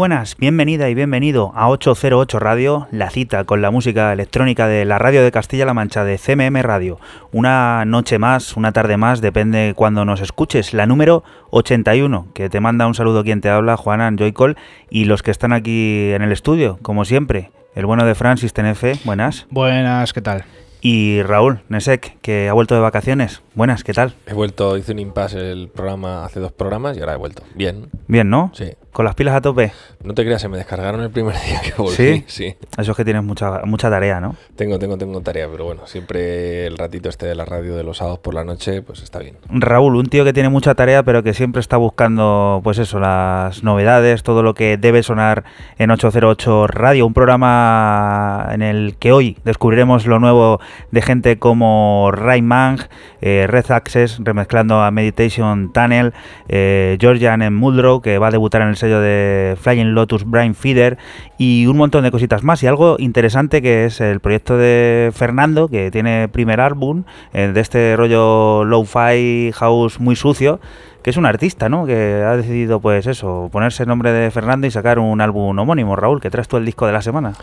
Buenas, bienvenida y bienvenido a 808 Radio, la cita con la música electrónica de la radio de Castilla-La Mancha de CMM Radio. Una noche más, una tarde más, depende cuando nos escuches, la número 81, que te manda un saludo quien te habla, Juanan Joycol, y los que están aquí en el estudio, como siempre, el bueno de Francis Tenefe, buenas. Buenas, ¿qué tal? Y Raúl Nesek, que ha vuelto de vacaciones. Buenas, ¿qué tal? He vuelto, hice un impasse el programa hace dos programas y ahora he vuelto. Bien. Bien, ¿no? Sí. Con las pilas a tope. No te creas, se me descargaron el primer día que volví. ¿Sí? Sí. Eso es que tienes mucha, mucha tarea, ¿no? Tengo, tengo, tengo tarea, pero bueno, siempre el ratito este de la radio de los sábados por la noche, pues está bien. Raúl, un tío que tiene mucha tarea, pero que siempre está buscando, pues eso, las novedades, todo lo que debe sonar en 808 Radio, un programa en el que hoy descubriremos lo nuevo de gente como Ray Mang, eh, Red Access, remezclando a Meditation Tunnel, eh, Georgian en Muldrow, que va a debutar en el sello de Flying Lotus Brain Feeder, y un montón de cositas más. Y algo interesante que es el proyecto de Fernando, que tiene primer álbum eh, de este rollo low-fi house muy sucio, que es un artista, ¿no? Que ha decidido, pues eso, ponerse el nombre de Fernando y sacar un álbum homónimo. Raúl, que traes tú el disco de la semana.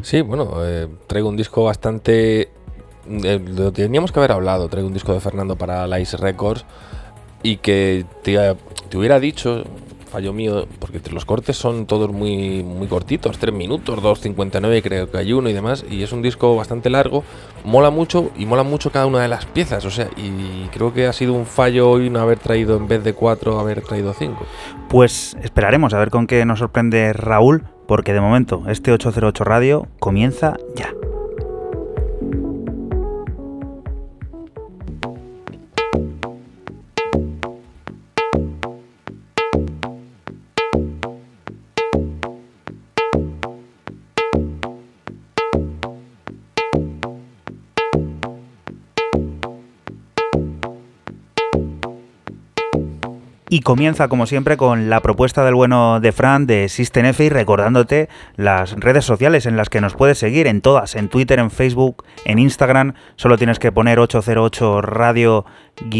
Sí, bueno, eh, traigo un disco bastante... eh, lo teníamos que haber hablado, traigo un disco de Fernando para Lice Records y que te, te hubiera dicho, fallo mío, porque los cortes son todos muy, muy cortitos, 3 minutos, 2.59 creo que hay uno y demás, y es un disco bastante largo, mola mucho y mola mucho cada una de las piezas, o sea, y creo que ha sido un fallo hoy no haber traído en vez de 4, haber traído 5. Pues esperaremos a ver con qué nos sorprende Raúl, porque de momento este 808 Radio comienza ya. Y comienza, como siempre, con la propuesta del bueno de Fran de System y recordándote las redes sociales en las que nos puedes seguir, en todas, en Twitter, en Facebook, en Instagram. Solo tienes que poner 808 Radio,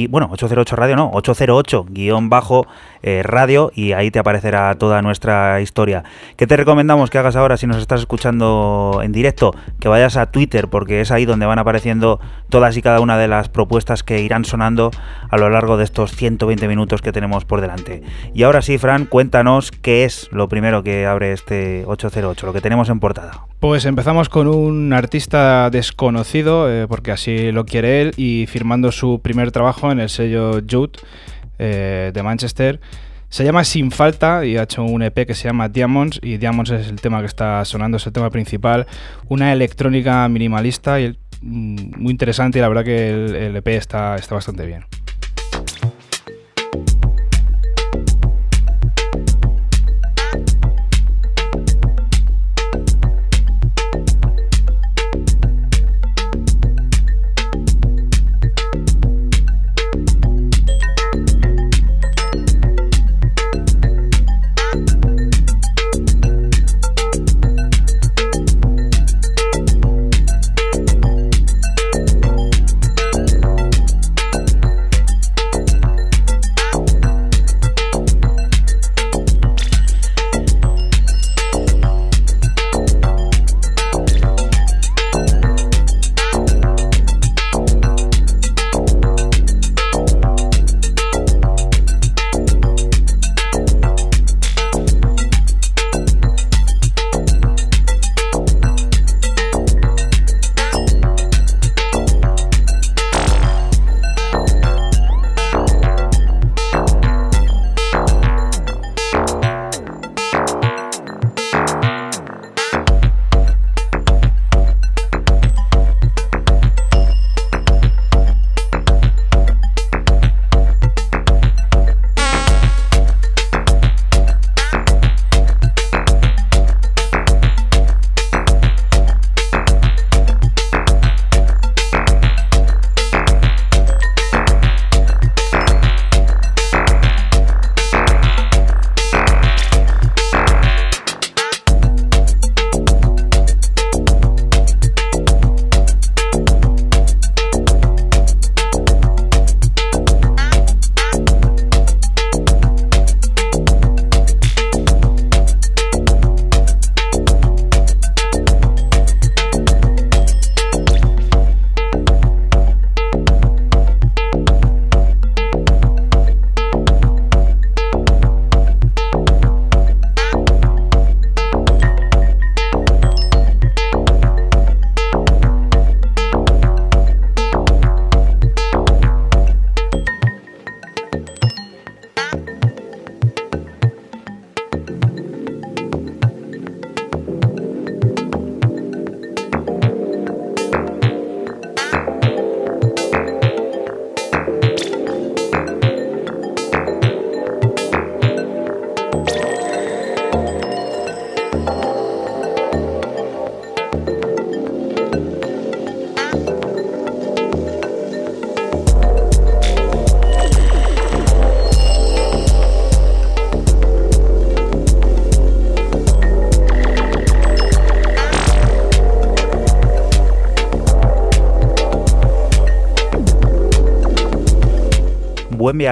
bueno, 808 Radio no, 808 guion bajo eh, radio y ahí te aparecerá toda nuestra historia. ¿Qué te recomendamos que hagas ahora si nos estás escuchando en directo? Que vayas a Twitter porque es ahí donde van apareciendo todas y cada una de las propuestas que irán sonando a lo largo de estos 120 minutos que tenemos por delante. Y ahora sí, Fran, cuéntanos qué es lo primero que abre este 808, lo que tenemos en portada. Pues empezamos con un artista desconocido, eh, porque así lo quiere él, y firmando su primer trabajo en el sello Jude eh, de Manchester. Se llama Sin Falta y ha hecho un EP que se llama Diamonds y Diamonds es el tema que está sonando, es el tema principal. Una electrónica minimalista y mm, muy interesante y la verdad que el, EP está, está bastante bien.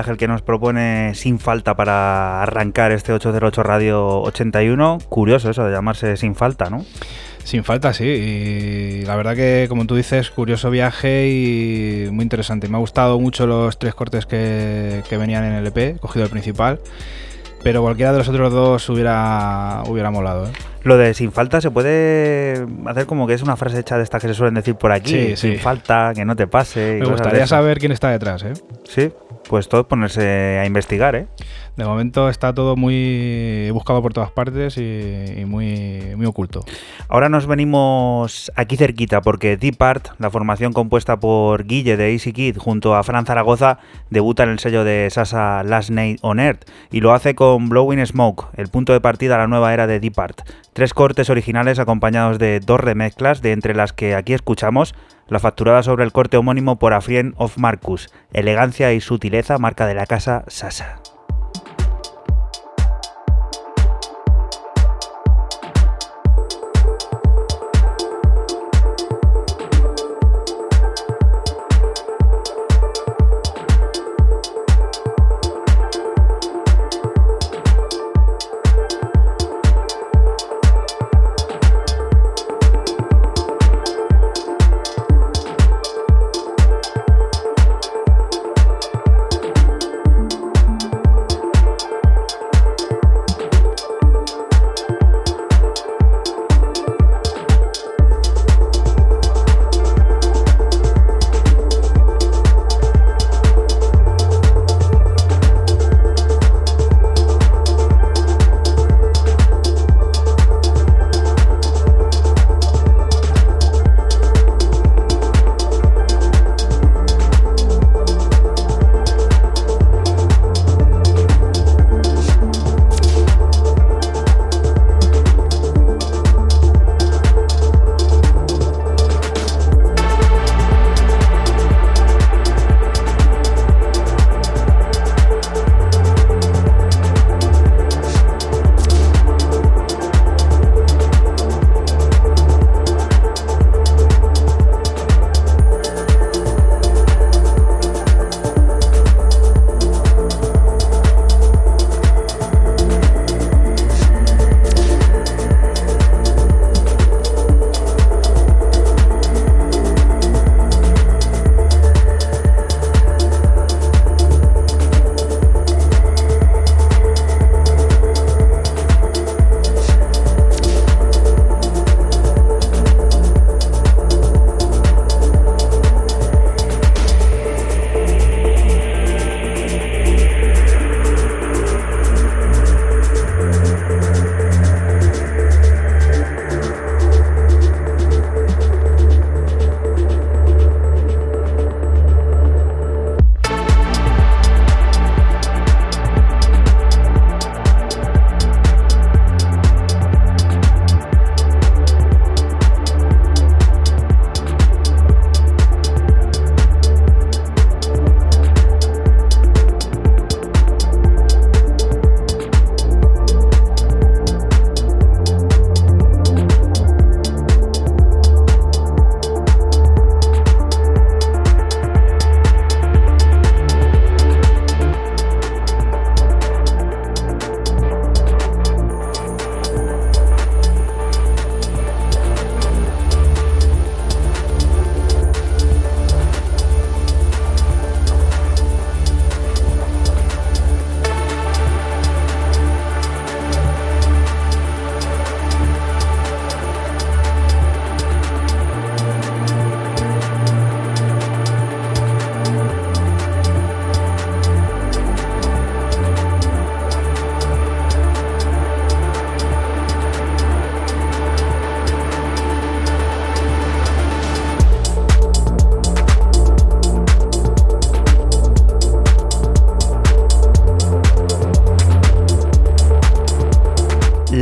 El que nos propone sin falta para arrancar este 808 Radio 81. Curioso eso de llamarse sin falta, ¿no? Sin falta, sí. Y la verdad que, como tú dices, curioso viaje y muy interesante. Me ha gustado mucho los tres cortes que, que venían en el EP, cogido el principal. Pero cualquiera de los otros dos hubiera, hubiera molado. ¿eh? Lo de sin falta se puede hacer como que es una frase hecha de estas que se suelen decir por aquí. Sí, sin sí. falta, que no te pase. Me gustaría saber quién está detrás. ¿eh? Sí, pues todo ponerse a investigar, ¿eh? De momento está todo muy buscado por todas partes y, y muy, muy oculto. Ahora nos venimos aquí cerquita porque Deep Art, la formación compuesta por Guille de Easy Kid junto a Fran Zaragoza, debuta en el sello de Sasa Last Night on Earth y lo hace con Blowing Smoke, el punto de partida a la nueva era de Deep Art. Tres cortes originales acompañados de dos remezclas, de entre las que aquí escuchamos la facturada sobre el corte homónimo por Afrien of Marcus, elegancia y sutileza marca de la casa Sasa.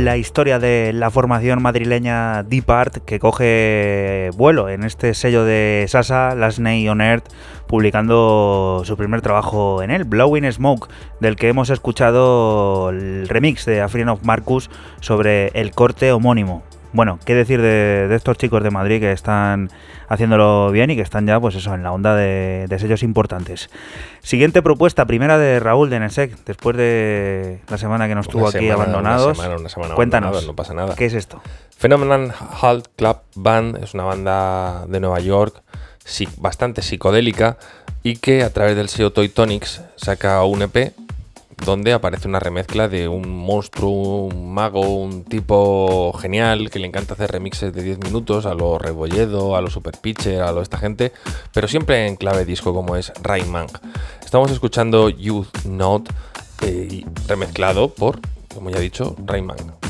La historia de la formación madrileña Deep Art que coge vuelo en este sello de Sasa, Last Night on Earth, publicando su primer trabajo en él, Blowing Smoke, del que hemos escuchado el remix de Afrien of Marcus sobre el corte homónimo. Bueno, qué decir de, de estos chicos de Madrid que están haciéndolo bien y que están ya, pues eso, en la onda de, de sellos importantes. Siguiente propuesta, primera de Raúl de Nesek, después de la semana que nos Una tuvo aquí semana, abandonados. Una semana, una semana Cuéntanos, abandonados, no pasa nada. ¿qué es esto? Phenomenon Halt Club Band es una banda de Nueva York bastante psicodélica y que a través del SEO Toy Tonics saca un EP donde aparece una remezcla de un monstruo, un mago, un tipo genial que le encanta hacer remixes de 10 minutos a lo Rebolledo, a lo Super Pitcher, a lo esta gente, pero siempre en clave disco como es Rayman. Estamos escuchando Youth Note eh, remezclado por, como ya he dicho, Rayman.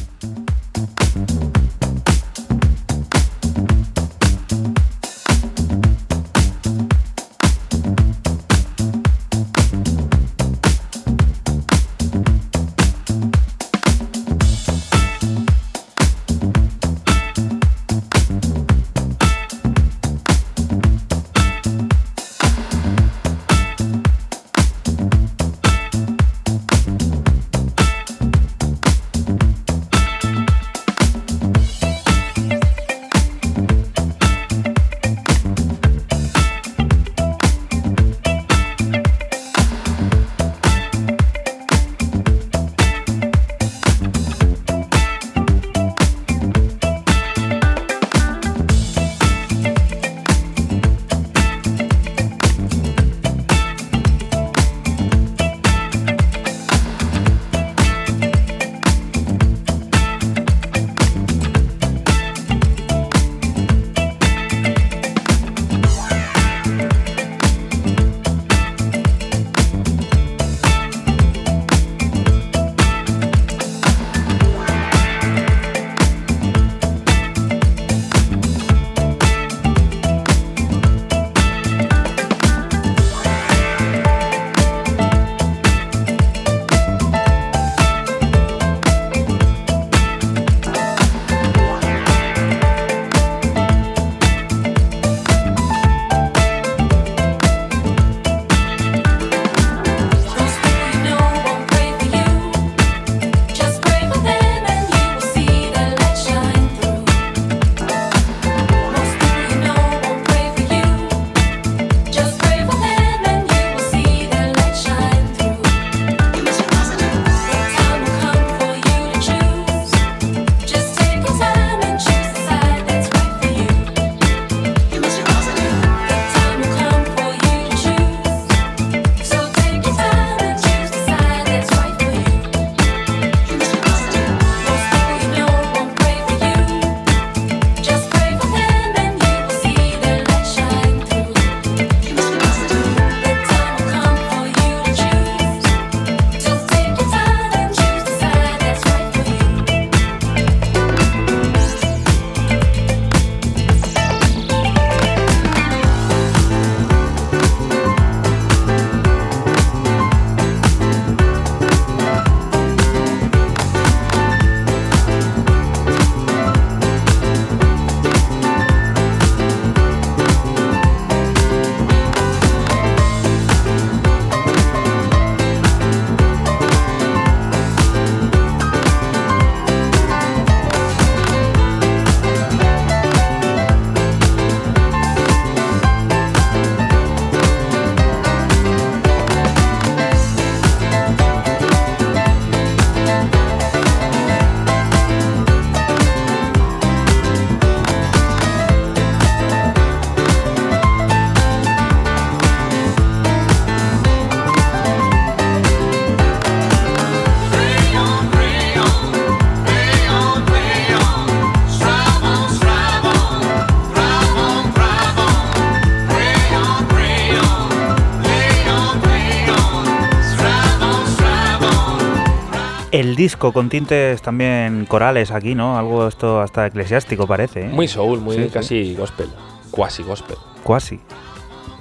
Disco con tintes también corales aquí, ¿no? Algo esto hasta eclesiástico parece. ¿eh? Muy soul, muy Sí, sí. casi gospel, cuasi gospel. Cuasi.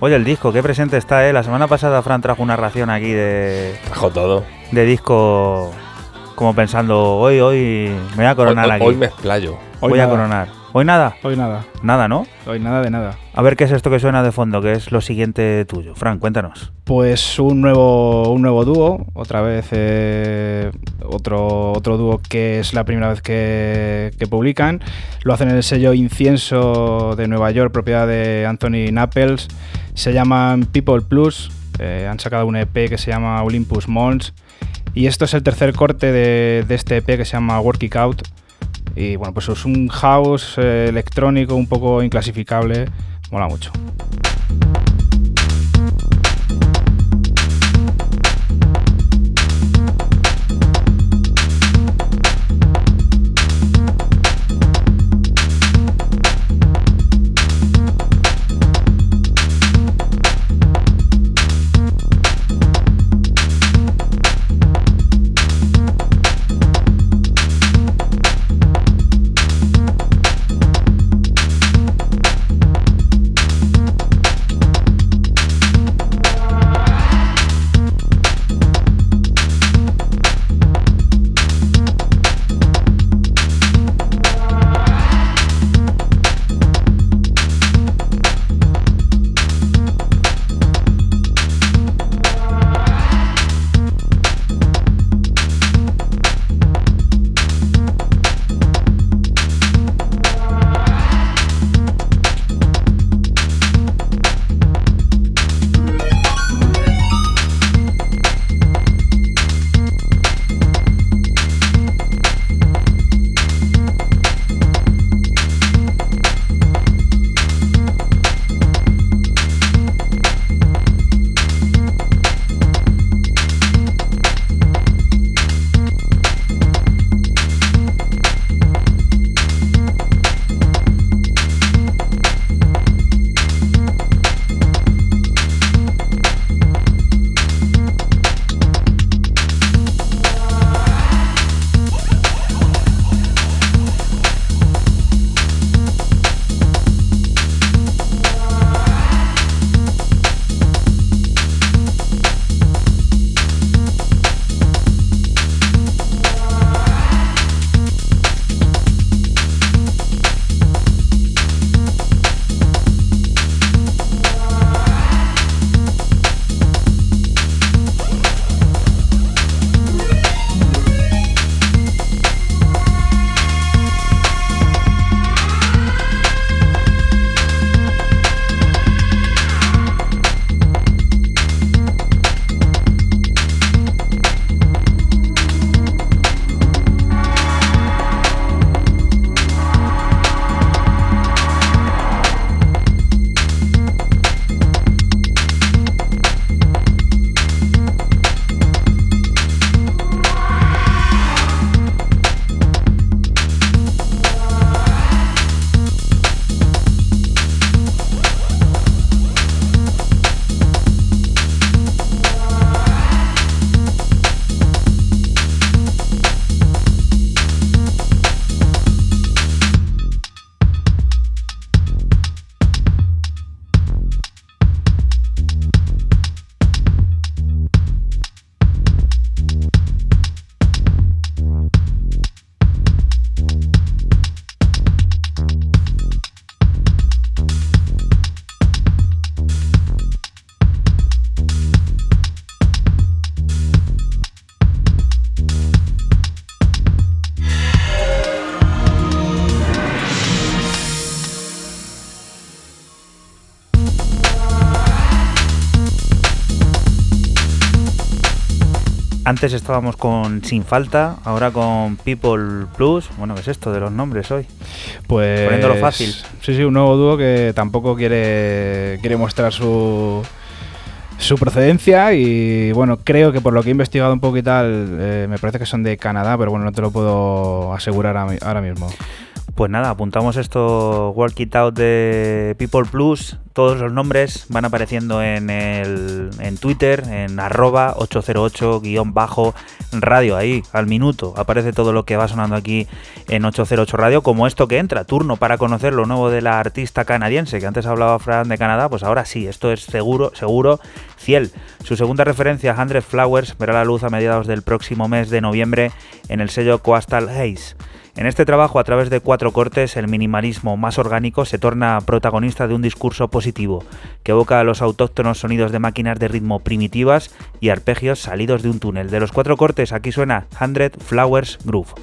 Oye, el disco, qué presente está, ¿eh? La semana pasada Fran trajo una ración aquí de, Trajo todo. de disco como pensando, hoy, hoy me voy a coronar hoy, aquí. hoy me explayo. Hoy Voy a coronar. ¿Hoy nada? Hoy nada. Nada, ¿no? Hoy nada de nada. A ver qué es esto que suena de fondo, que es lo siguiente tuyo. Fran, cuéntanos. Pues un nuevo, un nuevo dúo, otra vez eh, otro, otro dúo que es la primera vez que, que, publican. Lo hacen en el sello Incienso de Nueva York, propiedad de Anthony Napples. Se llaman People Plus. Eh, han sacado un EP que se llama Olympus Mons. Y esto es el tercer corte de, de este EP que se llama Working Out. Y bueno, pues es un house eh, electrónico un poco inclasificable, mola mucho. Antes estábamos con Sin Falta, ahora con People Plus. Bueno, ¿qué es esto de los nombres hoy? Pues. Poniéndolo fácil. Sí, sí, un nuevo dúo que tampoco quiere, quiere mostrar su, su procedencia y bueno, creo que por lo que he investigado un poco y tal, eh, me parece que son de Canadá, pero bueno, no te lo puedo asegurar ahora mismo. Pues nada, apuntamos esto Work It Out de People Plus. Todos los nombres van apareciendo en, el, en Twitter, en arroba 808-radio, ahí, al minuto. Aparece todo lo que va sonando aquí en 808 Radio, como esto que entra, turno para conocer lo nuevo de la artista canadiense, que antes hablaba Fran de Canadá, pues ahora sí, esto es seguro, seguro, Ciel. Su segunda referencia, 100 Flowers, verá la luz a mediados del próximo mes de noviembre en el sello Coastal Haze. En este trabajo, a través de cuatro cortes, el minimalismo más orgánico se torna protagonista de un discurso positivo, que evoca los autóctonos sonidos de máquinas de ritmo primitivas y arpegios salidos de un túnel. De los cuatro cortes, aquí suena 100 Flowers Groove.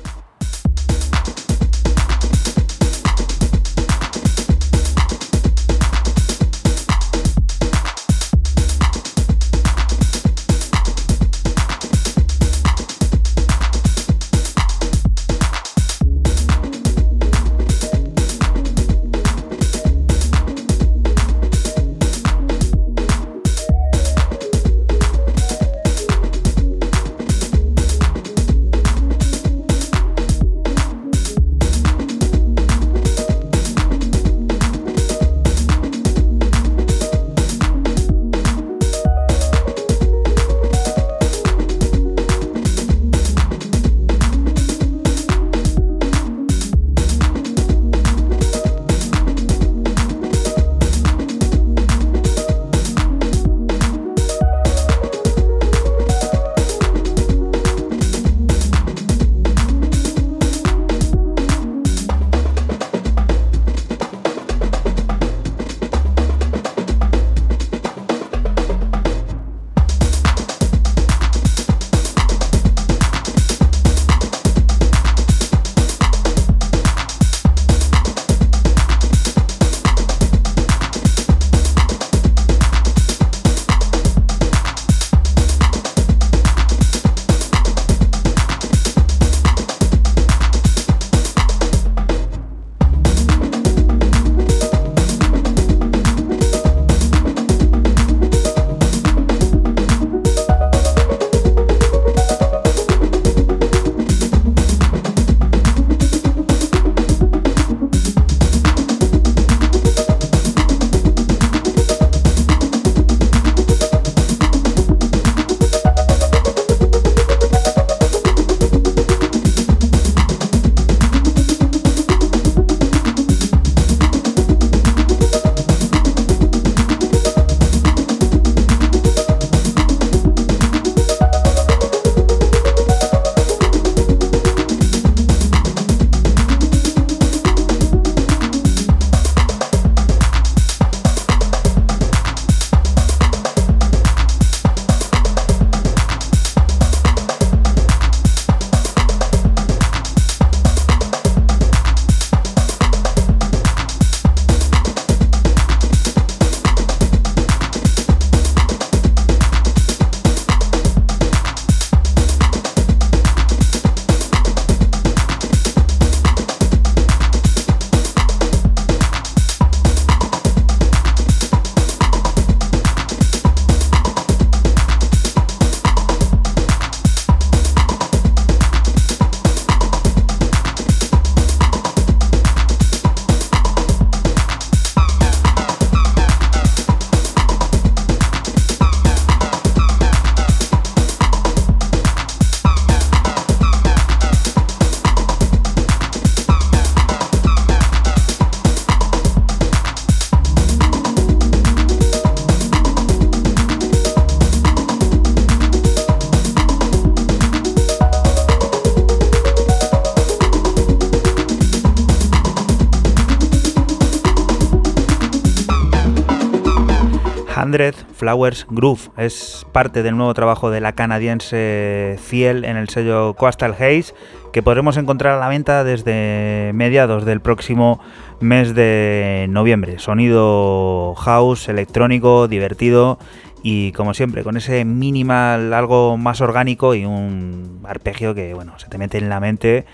Flowers Groove. Es parte del nuevo trabajo de la canadiense Ciel en el sello Coastal Haze, que podremos encontrar a la venta desde mediados del próximo mes de noviembre. Sonido house, electrónico, divertido y como siempre con ese minimal algo más orgánico y un arpegio que bueno, se te mete en la mente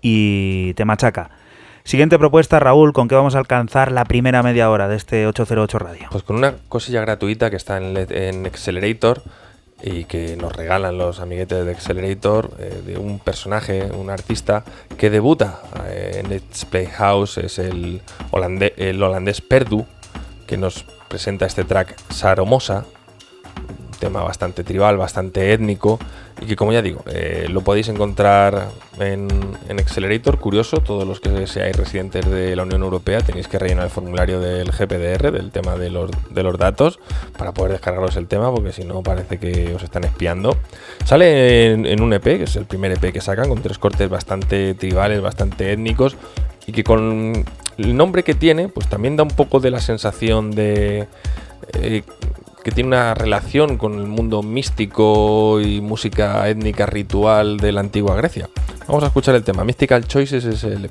y te machaca. Siguiente propuesta, Raúl, ¿con qué vamos a alcanzar la primera media hora de este 808 Radio? Pues con una cosilla gratuita que está en, Accelerator y que nos regalan los amiguetes de Accelerator eh, de un personaje, un artista que debuta eh, en Let's Play House, es el, holandés, el holandés Perdu, que nos presenta este track Saromosa, tema bastante tribal, bastante étnico y que como ya digo, eh, lo podéis encontrar en, Accelerator, curioso, todos los que seáis residentes de la Unión Europea tenéis que rellenar el formulario del GPDR, del tema de los, de los datos, para poder descargaros el tema, porque si no parece que os están espiando. Sale en, en un EP, que es el primer EP que sacan, con tres cortes bastante tribales, bastante étnicos, y que con el nombre que tiene, pues también da un poco de la sensación de... Eh, que tiene una relación con el mundo místico y música étnica ritual de la antigua Grecia. Vamos a escuchar el tema. Mystical Choices es el.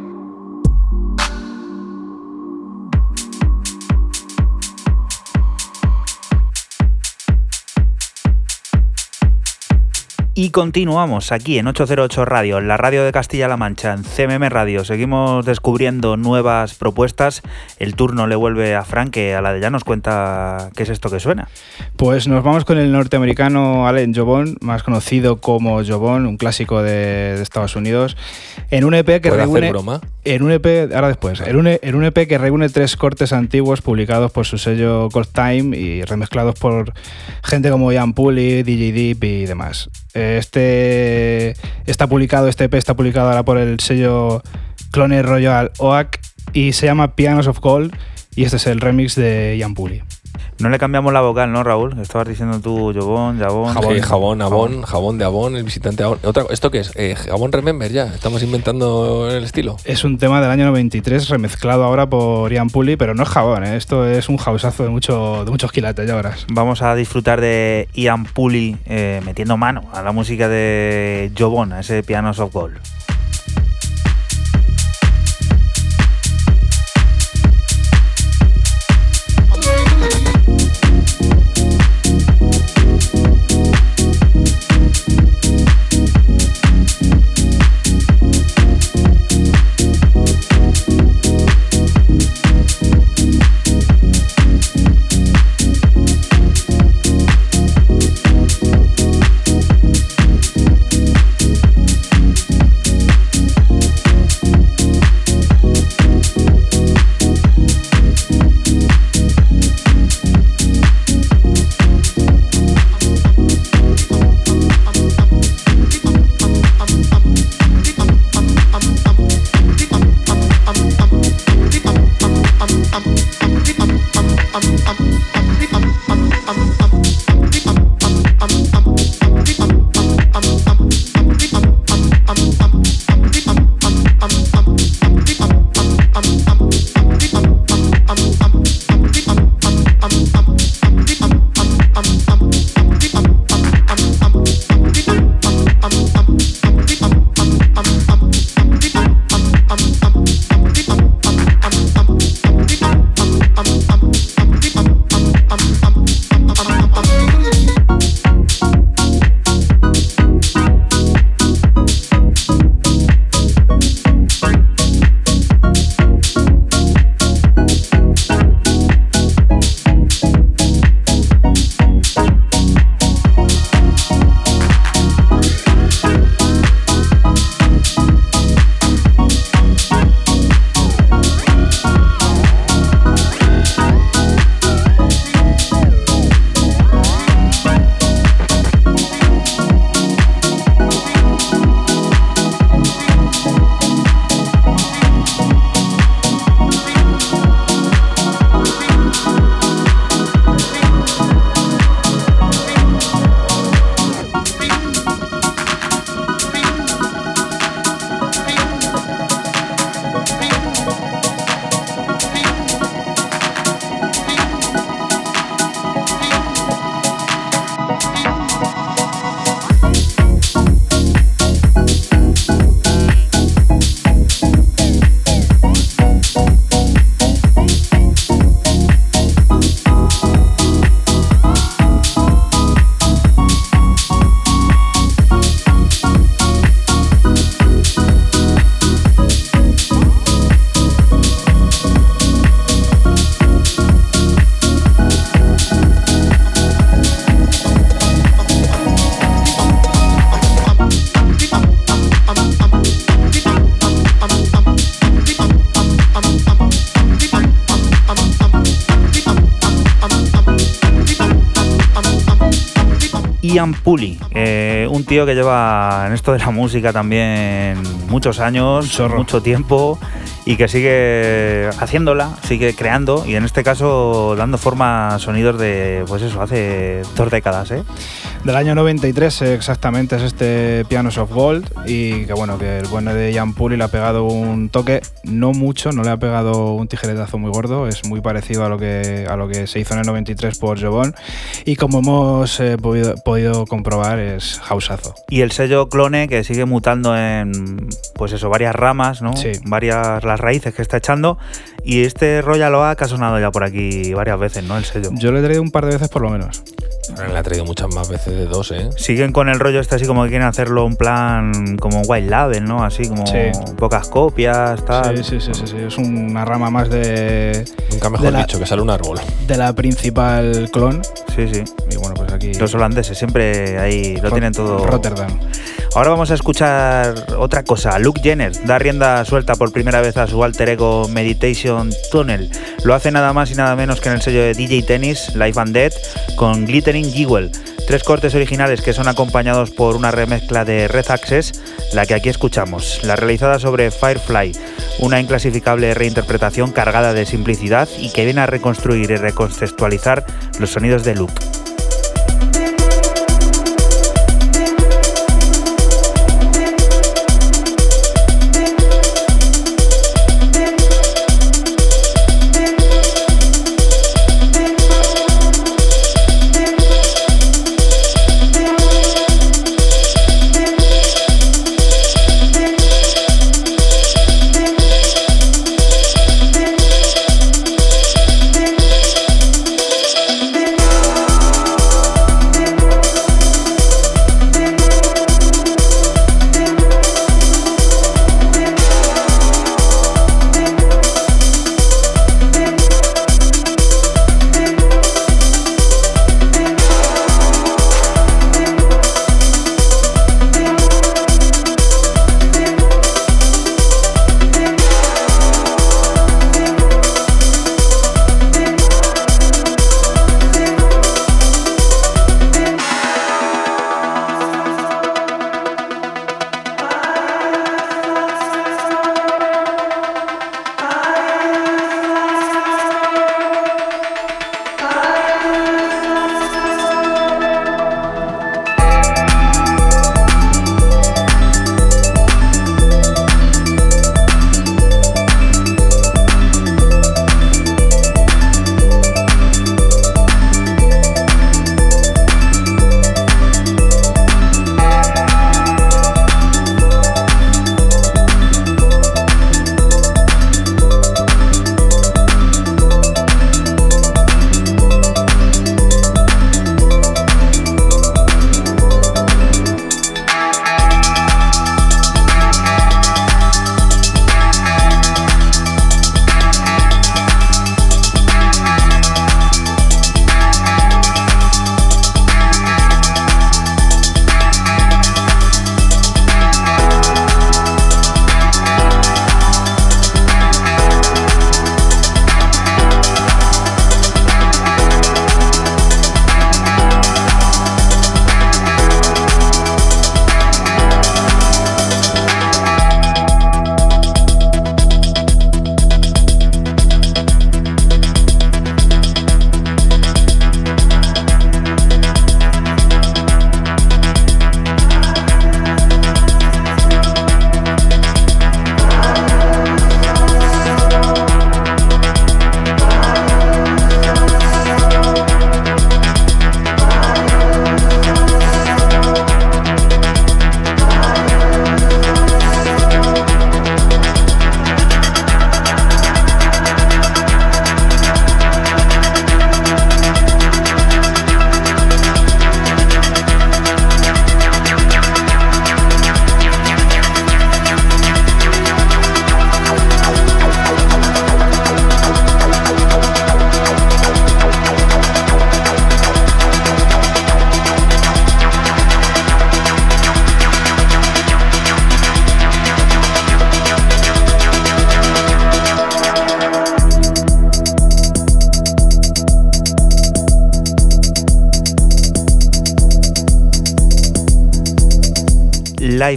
Y continuamos aquí en 808 Radio, en la radio de Castilla-La Mancha, en CMM Radio. Seguimos descubriendo nuevas propuestas. El turno le vuelve a Frank, que a la de ya nos cuenta qué es esto que suena. Pues nos vamos con el norteamericano Allen Jobon, más conocido como Jobon, un clásico de, Estados Unidos, en un EP que reúne. broma? En un EP, ahora después, en un, en un EP que reúne tres cortes antiguos publicados por su sello Gold Time y remezclados por gente como Ian Pulley, DJ Deep y demás. Este está publicado, este EP está publicado ahora por el sello Clone Royal OAK y se llama Pianos of Gold y este es el remix de Ian Pulley. No le cambiamos la vocal, ¿no, Raúl? Estabas diciendo tú, Jobón, Jabón. Jabón, jabón, abón, jabón de abón, el visitante abón. Otra, ¿Esto qué es? Eh, jabón Remember ya. Estamos inventando el estilo. Es un tema del año 93 remezclado ahora por Ian Puli, pero no es jabón, ¿eh? esto es un hausazo de, mucho, de muchos quilates, ya verás. Vamos a disfrutar de Ian Puli eh, metiendo mano a la música de Jobón, a ese piano of gold. Ian Puli, eh, un tío que lleva en esto de la música también muchos años, mucho tiempo y que sigue haciéndola, sigue creando y en este caso dando forma a sonidos de, pues eso, hace dos décadas. ¿eh? Del año 93 exactamente es este Pianos of Gold y que bueno, que el bueno de Jan Puli le ha pegado un toque, no mucho, no le ha pegado un tijeretazo muy gordo, es muy parecido a lo que, a lo que se hizo en el 93 por Jobon y como hemos eh, podido, comprobar es hausazo. Y el sello clone que sigue mutando en pues eso, varias ramas, ¿no? Sí. Varias las raíces que está echando y este Royal Oak ha sonado ya por aquí varias veces, ¿no? El sello. Yo lo he traído un par de veces por lo menos. Le ha traído muchas más veces de dos, ¿eh? Siguen con el rollo este así como que quieren hacerlo un plan como White Label, ¿no? Así como pocas copias, tal. Sí, sí, sí, sí, Es una rama más de. Nunca mejor dicho, que sale un árbol. De la principal clon. Sí, sí. Y bueno, pues aquí. Los holandeses siempre ahí lo tienen todo. Rotterdam. Ahora vamos a escuchar otra cosa. Luke Jenner da rienda suelta por primera vez a su alter ego Meditation Tunnel. Lo hace nada más y nada menos que en el sello de DJ Tennis, Life and Dead, con Glittering Tres cortes originales que son acompañados por una remezcla de Red Access, la que aquí escuchamos, la realizada sobre Firefly, una inclasificable reinterpretación cargada de simplicidad y que viene a reconstruir y recontextualizar los sonidos de Luke.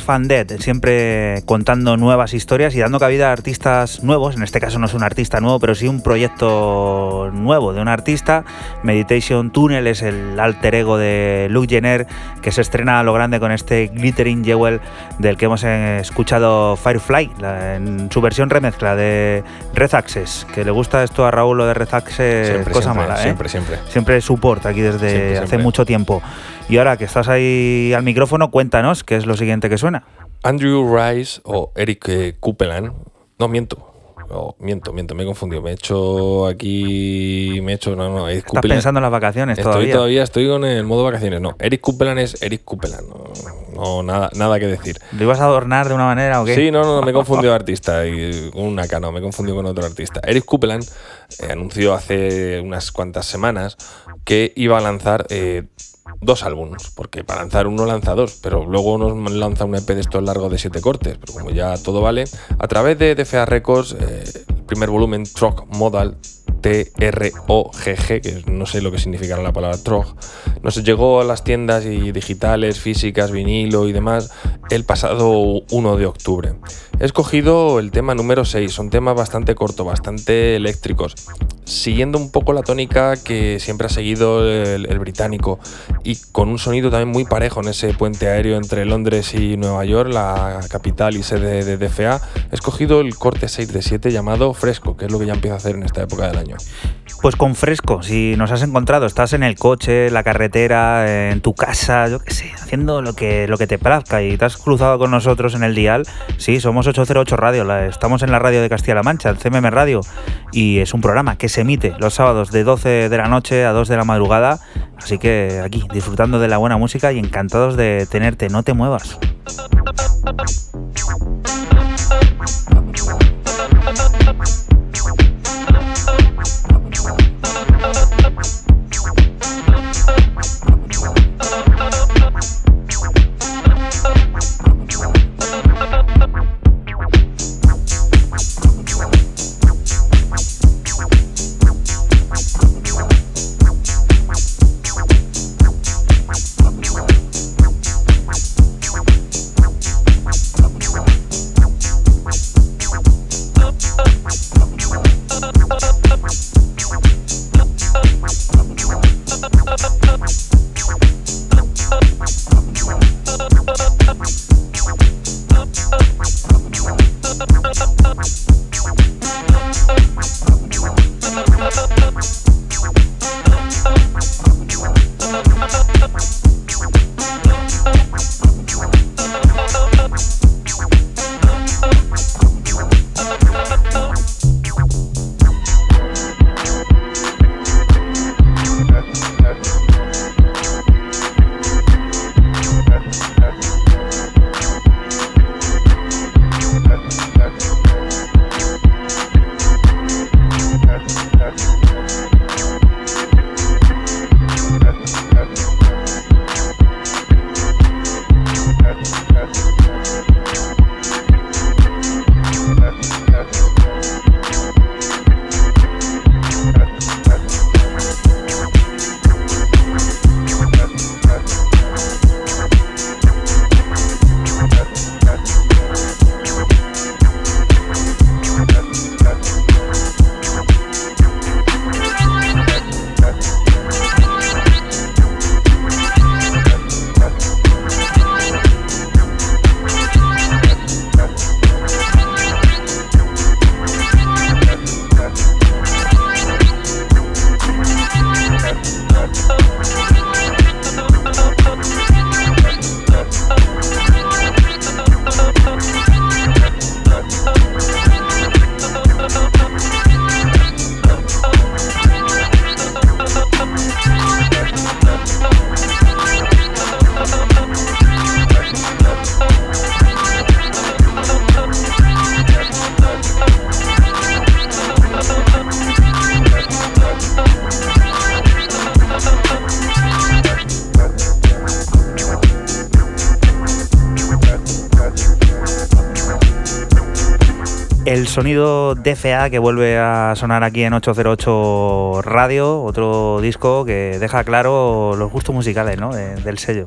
Life and Dead, siempre contando nuevas historias y dando cabida a artistas nuevos. En este caso no es un artista nuevo, pero sí un proyecto nuevo de un artista. Meditation Tunnel es el alter ego de Luke Jenner, que se estrena a lo grande con este Glittering Jewel del que hemos escuchado Firefly, en su versión remezcla de Red Access. Que le gusta esto a Raúl lo de Red Access, cosa mala, ¿eh? Siempre, siempre. Siempre support aquí desde hace mucho tiempo. Y ahora que estás ahí al micrófono, cuéntanos qué es lo siguiente que suena. Andrew Rice o Eric eh, Copeland. No, miento. miento, miento, me he confundido. Me he hecho aquí. Me he hecho. No, no. Eric Estás pensando en las vacaciones estoy todavía. todavía, estoy con el modo vacaciones. No, Eric Copeland es Eric Copeland. No, nada, nada que decir. ¿Lo ibas a adornar de una manera o qué? Sí, no, no, me he confundido de artista. Y, una no, me he confundido con otro artista. Eric Copeland eh, anunció hace unas cuantas semanas que iba a lanzar. Eh, dos álbumes, porque para lanzar uno lanza dos, pero luego nos lanza un EP de estos largos de siete cortes, pero como ya todo vale, a través de DFA Records, eh, el primer volumen, Truck Modal, T-R-O-G-G, que no sé lo que significará la palabra trog, nos llegó a las tiendas y digitales, físicas, vinilo y demás el pasado 1 de octubre. He escogido el tema número 6, son temas bastante cortos, bastante eléctricos, siguiendo un poco la tónica que siempre ha seguido el, el, británico y con un sonido también muy parejo en ese puente aéreo entre Londres y Nueva York, la capital y sede de DFA. He escogido el corte 6 de 7 llamado Fresco, que es lo que ya empiezo a hacer en esta época del año. Pues con fresco, si nos has encontrado, estás en el coche, en la carretera, en tu casa, yo qué sé, haciendo lo que, lo que te plazca y te has cruzado con nosotros en el dial, sí, somos 808 Radio, estamos en la radio de Castilla-La Mancha, el CMM Radio, y es un programa que se emite los sábados de 12 de la noche a 2 de la madrugada, así que aquí, disfrutando de la buena música y encantados de tenerte, no te muevas. Sonido DFA que vuelve a sonar aquí en 808 Radio, otro disco que deja claro los gustos musicales ¿no? del sello.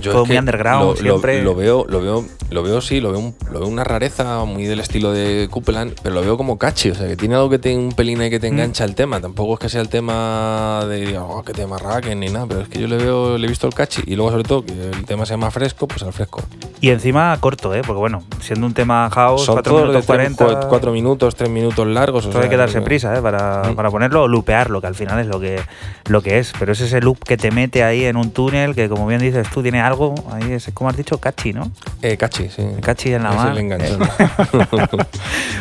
Yo Todo muy underground, lo, siempre. Lo, veo, lo veo, lo veo sí, lo veo, un- lo veo una rareza muy del estilo de Copeland, pero lo veo como catchy, o sea, que tiene algo que te un pelín ahí que te Mm. engancha el tema. Tampoco es que sea el tema de oh, que tema raquen ni nada, pero es que yo le veo, le he visto el catchy y luego sobre todo que el tema sea más fresco, pues al fresco. Y encima corto, ¿eh? porque bueno, siendo un tema house, Son 4 todos minutos de tres- 40. cua- cuatro minutos, tres minutos largos. o hay que darse prisa ¿eh? para, Mm. para ponerlo o lupearlo, que al final es lo que, lo que es. Pero es ese loop que te mete ahí en un túnel que, como bien dices tú, tiene algo, ahí es, como has dicho, cachi, ¿no? Eh, cachi, sí. Cachi en la le enganchó.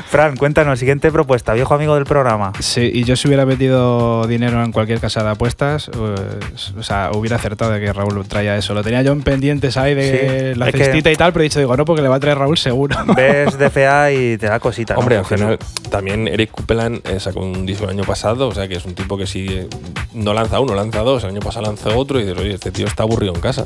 Fran, cuéntanos, siguiente propuesta, viejo amigo del programa. Sí, y yo si hubiera metido dinero en cualquier casa de apuestas, pues, o sea, hubiera acertado de que Raúl traía eso. Lo tenía yo en pendientes ahí de Sí, la es que- cestita y tal, pero he dicho, digo, no, porque le va a traer Raúl seguro. Ves DFA y te da cosita. ¿no? Hombre, al Jesús? final también Eric Copeland eh, sacó un disco el año pasado, o sea que es un tipo que sí eh, no lanza uno, lanza dos. El año pasado lanzó otro y dices, oye, este tío está aburrido en casa.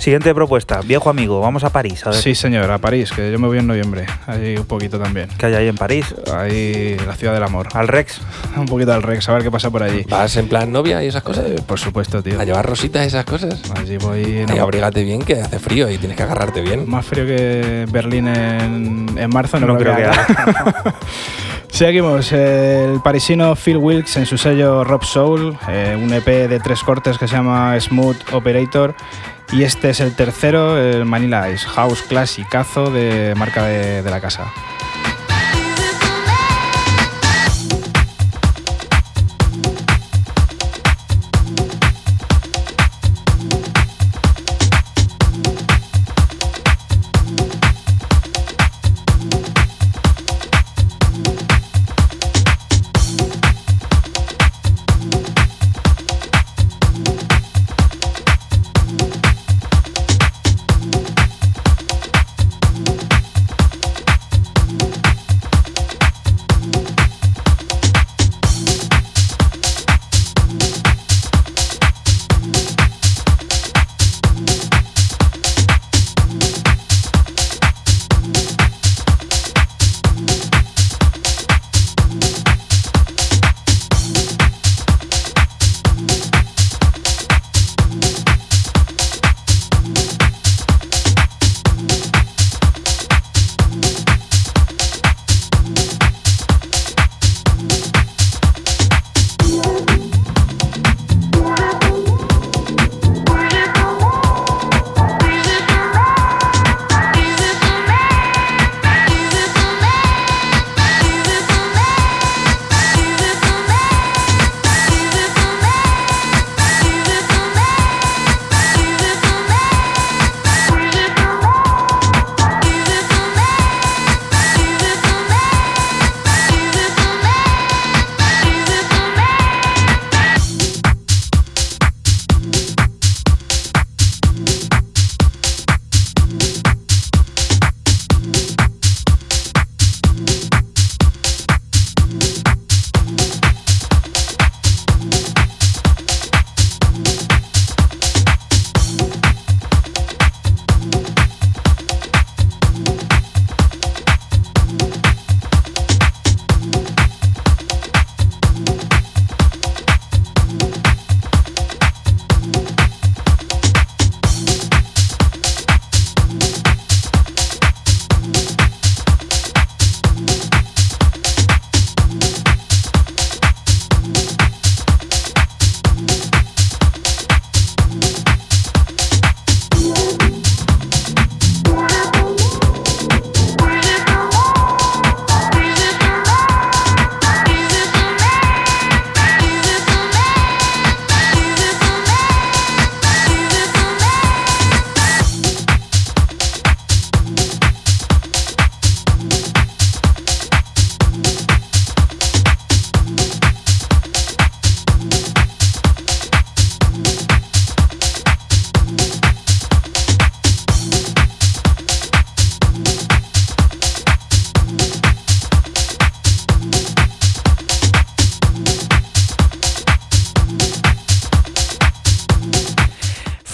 Siguiente propuesta, viejo amigo, vamos a París, a ver Sí, señor, a París, que yo me voy en noviembre. Ahí un poquito también. qué hay ahí en París. Ahí la ciudad del amor. Al Rex. Un poquito al Rex, a ver qué pasa por allí. ¿Vas en plan novia y esas cosas? Eh, por supuesto, tío. ¿A llevar rositas y esas cosas? Allí voy. Y no, abrígate bien que hace frío y tienes que agarrarte bien. más frío que Berlín en, en marzo, no, No creo que haga. Seguimos, el parisino Phil Wilkes en su sello Rob Soul, eh, un EP de tres cortes que se llama Smooth Operator. Y este es el tercero, el Manila Ice, House Classicazo de marca de, de la casa.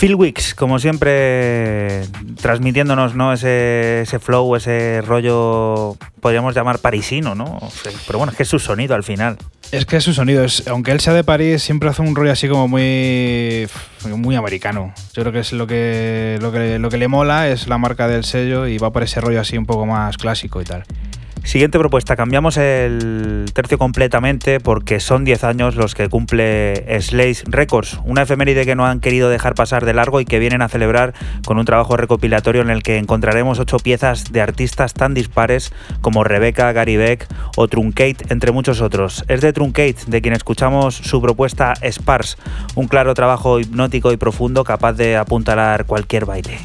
Phil como siempre, transmitiéndonos ¿no? ese, ese flow, ese rollo, podríamos llamar parisino, ¿no? Pero bueno, es que es su sonido al final. Es que su sonido, es, aunque él sea de París, siempre hace un rollo así como muy, muy americano. Yo creo que es lo que, lo que, lo que le mola, es la marca del sello y va por ese rollo así un poco más clásico y tal. Siguiente propuesta, cambiamos el tercio completamente porque son 10 años los que cumple Slays Records, una efeméride que no han querido dejar pasar de largo y que vienen a celebrar con un trabajo recopilatorio en el que encontraremos ocho piezas de artistas tan dispares como Rebecca, Gary Beck o Truncate, entre muchos otros. Es de Truncate de quien escuchamos su propuesta Sparse, un claro trabajo hipnótico y profundo capaz de apuntalar cualquier baile.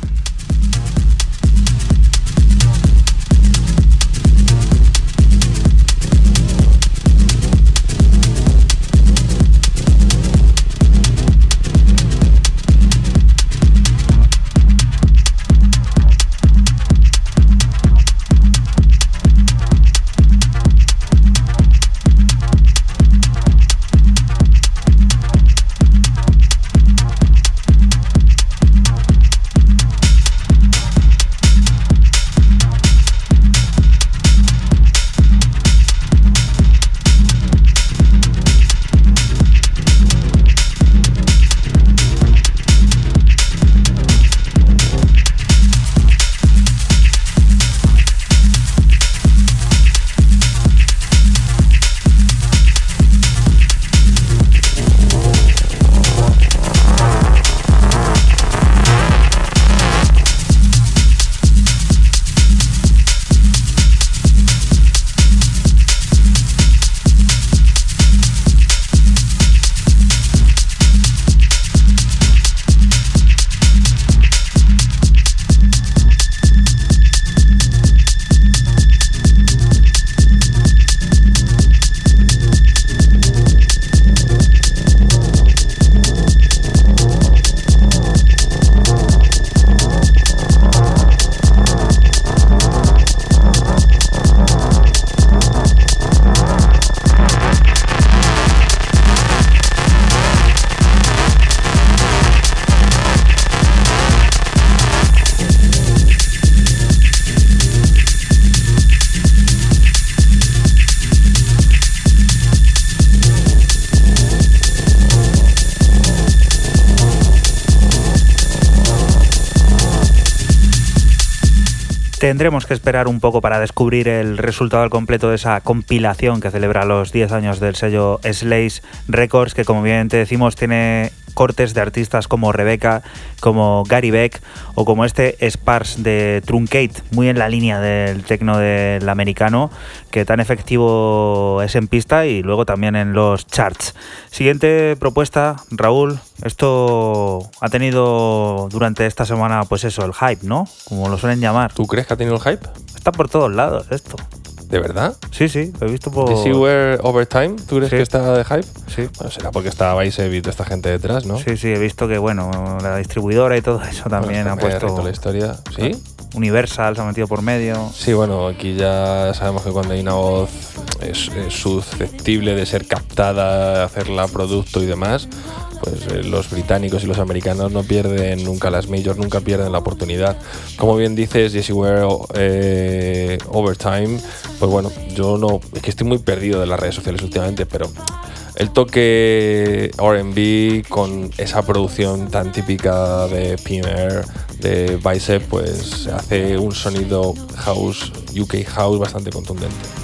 Que esperar un poco para descubrir el resultado al completo de esa compilación que celebra los 10 años del sello Slays Records, que como bien te decimos tiene cortes de artistas como Rebecca, como Gary Beck o como este Sparse de Truncate, muy en la línea del tecno del americano, que tan efectivo es en pista y luego también en los charts. Siguiente propuesta, Raúl, esto ha tenido durante esta semana, pues eso, el hype, ¿no? Como lo suelen llamar. ¿Tú crees que ha tenido el hype? Está por todos lados esto. ¿De verdad? Sí, sí, lo he visto por. ¿The Were Overtime? ¿Tú crees Sí. que está de hype? Sí. Bueno, será porque estaba toda esta gente detrás, ¿no? Sí, sí, he visto que, bueno, la distribuidora y todo eso también ha Bueno, me puesto. la historia. ¿Sí? Universal se ha metido por medio. Sí, bueno, aquí ya sabemos que cuando hay una voz es, es susceptible de ser captada, hacerla producto y demás, pues eh, los británicos y los americanos no pierden nunca las majors, nunca pierden la oportunidad. Como bien dices, Jesse Ware eh, Overtime, pues bueno, yo no, es que estoy muy perdido de las redes sociales últimamente, pero el toque RB con esa producción tan típica de PMR, de Bicep, pues hace un sonido house, UK house bastante contundente.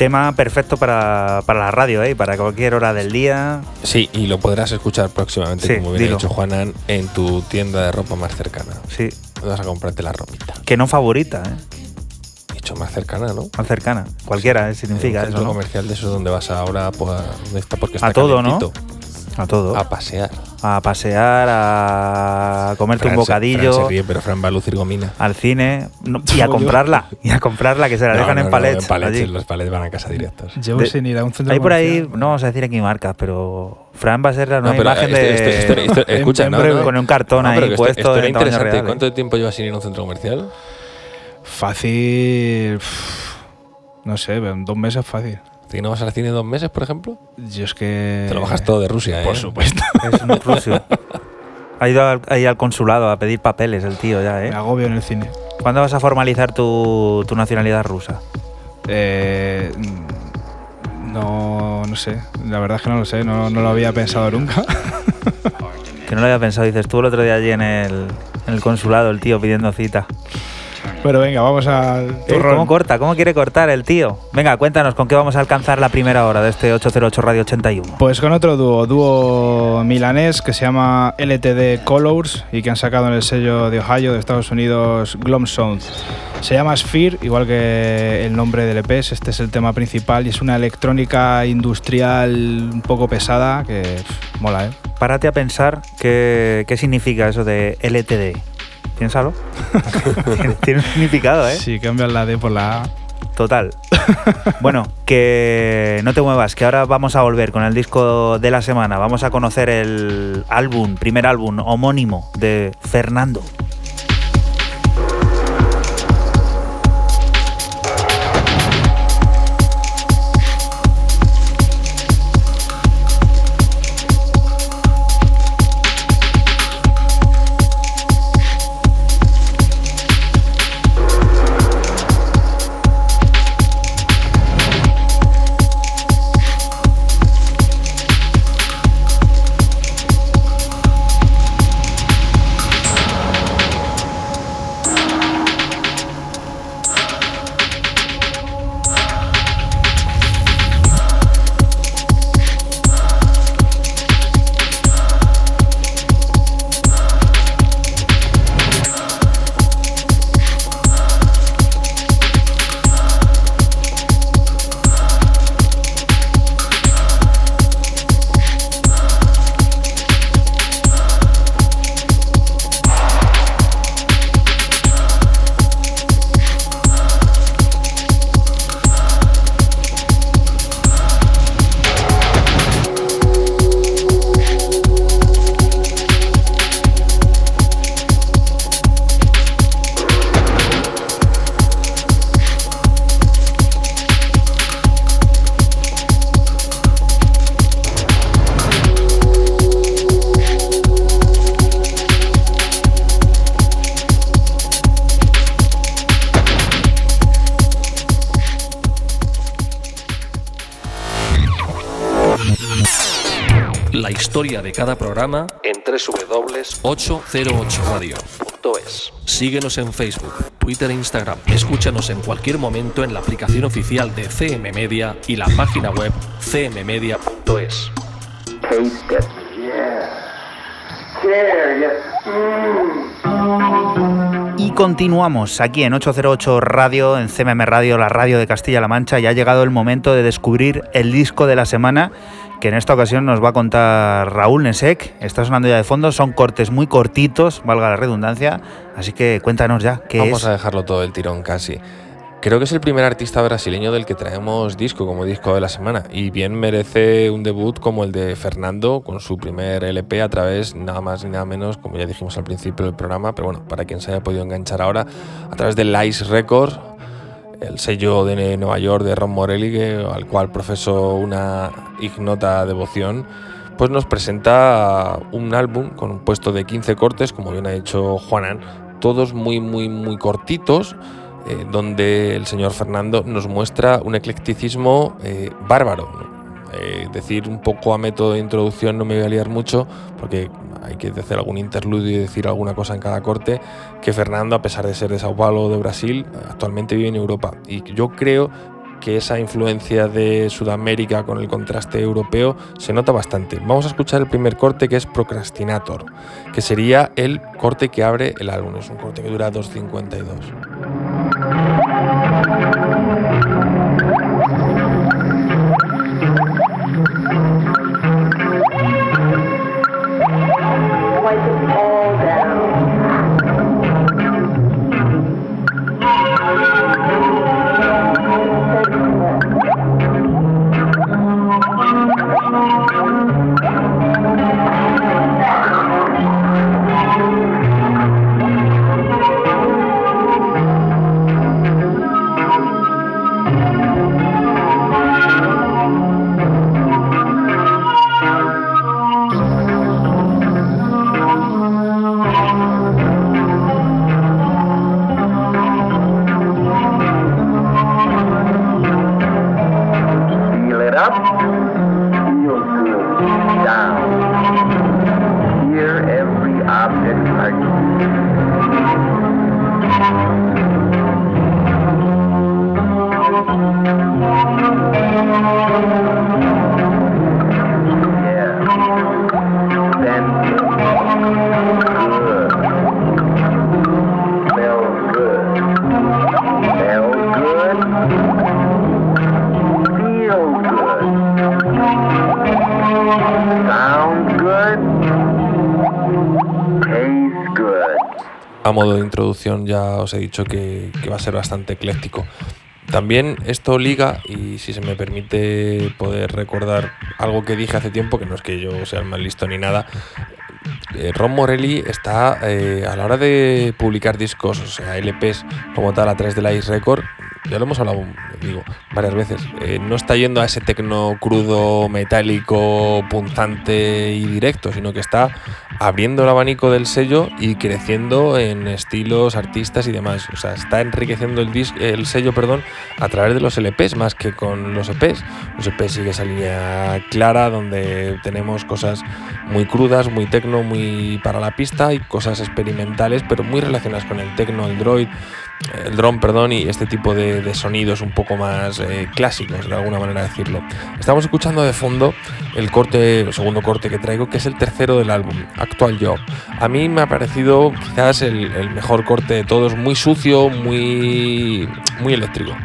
Tema perfecto para, para la radio, ¿eh? Para cualquier hora del día. Sí, y lo podrás escuchar próximamente, Sí, como bien dilo. ha dicho Juanan, en tu tienda de ropa más cercana. Sí. Vas a comprarte la ropita. Que no favorita, ¿eh? Dicho más cercana, ¿no? Más cercana. Cualquiera, ¿eh? significa un eso, centro ¿no? comercial de esos donde vas ahora, pues, ¿dónde está? Porque está A todo, ¿no? A todo. A pasear. A pasear, a comerte Fran un bocadillo. Fran se ríe, pero Fran va a lucir gomina. al cine no, y a comprarla. Y a comprarla, que se la No, dejan no, en no, palets. en palets, allí. los palets van a casa directos. Llevo De- sin ir a un centro Hay por ahí, comercial. no vamos a decir aquí marcas, pero Fran va a ser la No, nueva imagen esto- de. esto- esto- esto- escucha, con un cartón ahí puesto. esto era en tamaño interesante. real, ¿eh? ¿Cuánto tiempo llevas sin ir a un centro comercial? Fácil. No sé, en dos meses fácil. ¿Si no vas al cine dos meses, por ejemplo? Yo es que. Te lo bajas todo de Rusia, ¿eh? Por supuesto. Es un ruso. Ha ido al, ahí al consulado a pedir papeles el tío ya, Me ¿eh? agobio en el cine. ¿Cuándo vas a formalizar tu, tu nacionalidad rusa? Eh, no, no sé. La verdad es que no lo sé. No, no lo había pensado nunca. Que no lo había pensado, dices tú el otro día allí en el, en el consulado, el tío pidiendo cita. Pero venga, vamos al turrón. ¿Cómo corta? ¿Cómo quiere cortar el tío? Venga, cuéntanos con qué vamos a alcanzar la primera hora de este 808 Radio 81. Pues con otro dúo, dúo milanés que se llama LTD Colors y que han sacado en el sello de Ohio de Estados Unidos Glom Sound. Se llama Sphere, igual que el nombre del EP, este es el tema principal y es una electrónica industrial un poco pesada que pff, mola, ¿eh? Párate a pensar qué, qué significa eso de LTD. Piénsalo. tiene, un significado, ¿eh? Si cambian la D por la A. Total. Bueno, que no te muevas, que ahora vamos a volver con el disco de la semana. Vamos a conocer el álbum, primer álbum homónimo de Fernando. Historia de cada programa en www.808radio.es. Síguenos en Facebook, Twitter e Instagram. Escúchanos en cualquier momento en la aplicación oficial de CM Media y la página web cmmedia.es. Y continuamos aquí en 808 Radio, en CMM Radio, la radio de Castilla-La Mancha, y ha llegado el momento de descubrir el disco de la semana, que en esta ocasión nos va a contar Raúl Nesek. Está sonando ya de fondo, son cortes muy cortitos, valga la redundancia, así que cuéntanos ya qué Vamos es. a dejarlo todo el tirón casi. Creo que es el primer artista brasileño del que traemos disco como disco de la semana y bien merece un debut como el de Fernando con su primer LP a través nada más ni nada menos, como ya dijimos al principio del programa, pero bueno, para quien se haya podido enganchar ahora, a través de Lice Records, el sello de Nueva York de Ron Morelli, al cual profeso una ignota devoción, pues nos presenta un álbum con un puesto de 15 cortes, como bien ha dicho Juanan, todos muy, muy, muy cortitos, eh, donde el señor Fernando nos muestra un eclecticismo eh, bárbaro. Eh, decir un poco a método de introducción no me voy a liar mucho, porque hay que hacer algún interludio y decir alguna cosa en cada corte, que Fernando, a pesar de ser de Sao Paulo de Brasil, actualmente vive en Europa. Y yo creo que esa influencia de Sudamérica con el contraste europeo se nota bastante. Vamos a escuchar el primer corte que es Procrastinator, que sería el corte que abre el álbum. Es un corte que dura 2.52. os he dicho que, va a ser bastante ecléctico. También esto liga, y si se me permite poder recordar algo que dije hace tiempo, que no es que yo sea el más listo ni nada, eh, Ron Morelli está eh, a la hora de publicar discos, o sea, LPs como tal a través de la Ice Record, ya lo hemos hablado, varias veces, eh, no está yendo a ese tecno crudo, metálico, punzante y directo, sino que está abriendo el abanico del sello y creciendo en estilos, artistas y demás. O sea, está enriqueciendo el, dis- el sello perdón, a través de los LPs más que con los EPs. Los EPs sigue esa línea clara donde tenemos cosas muy crudas, muy tecno, muy para la pista y cosas experimentales, pero muy relacionadas con el tecno, el droid, el drone, perdón, y este tipo de, de sonidos un poco más eh, clásicos, de alguna manera decirlo. Estamos escuchando de fondo el corte, el segundo corte que traigo, que es el tercero del álbum, Actual Job. A mí me ha parecido quizás el, el mejor corte de todos, muy sucio, muy, muy eléctrico.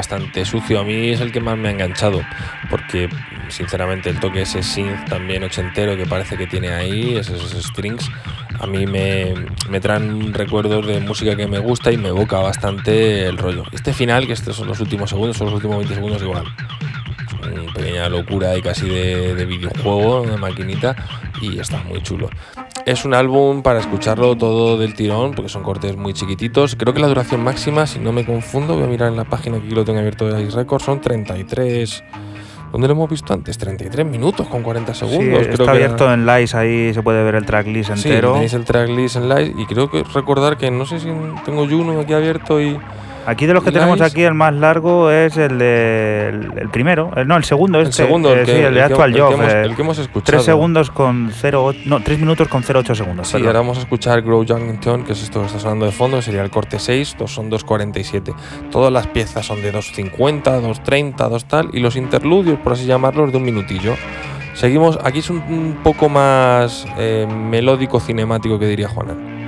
Bastante sucio. A mí es el que más me ha enganchado, porque sinceramente el toque ese synth también ochentero que parece que tiene ahí, esos strings, a mí me, me traen recuerdos de música que me gusta y me evoca bastante el rollo. Este final, que estos son los últimos segundos, son los últimos 20 segundos igual. Una pequeña locura y casi de, de videojuego, de maquinita, y está muy chulo. Es un álbum para escucharlo todo del tirón, porque son cortes muy chiquititos. Creo que la duración máxima, si no me confundo, voy a mirar en la página que lo tengo abierto de Ice Records, son 33 ¿Dónde lo hemos visto antes? 33 minutos con 40 Sí, segundos. creo está que era. abierto en Lice, ahí se puede ver el tracklist Sí, entero. tenéis el tracklist en live y creo que recordar que no sé si tengo Juno aquí abierto y Aquí de los que tenemos aquí, el más largo es el de el, el primero, el- no, el segundo, el este, segundo, eh, el que, sí, el de el que- Actual el Job, eh, el que hemos escuchado. 3 segundos con 0, no, 3 minutos con 0,8 segundos. Sí, perdón. ahora vamos a escuchar Grow Youngington, que es esto que está sonando de fondo, que sería el corte 6, dos son 2.47. Todas las piezas son de 2.50, 2.30, 2 tal, y los interludios, por así llamarlos, de un minutillo. Seguimos, aquí es un, un poco más eh, melódico cinemático que diría Juanan.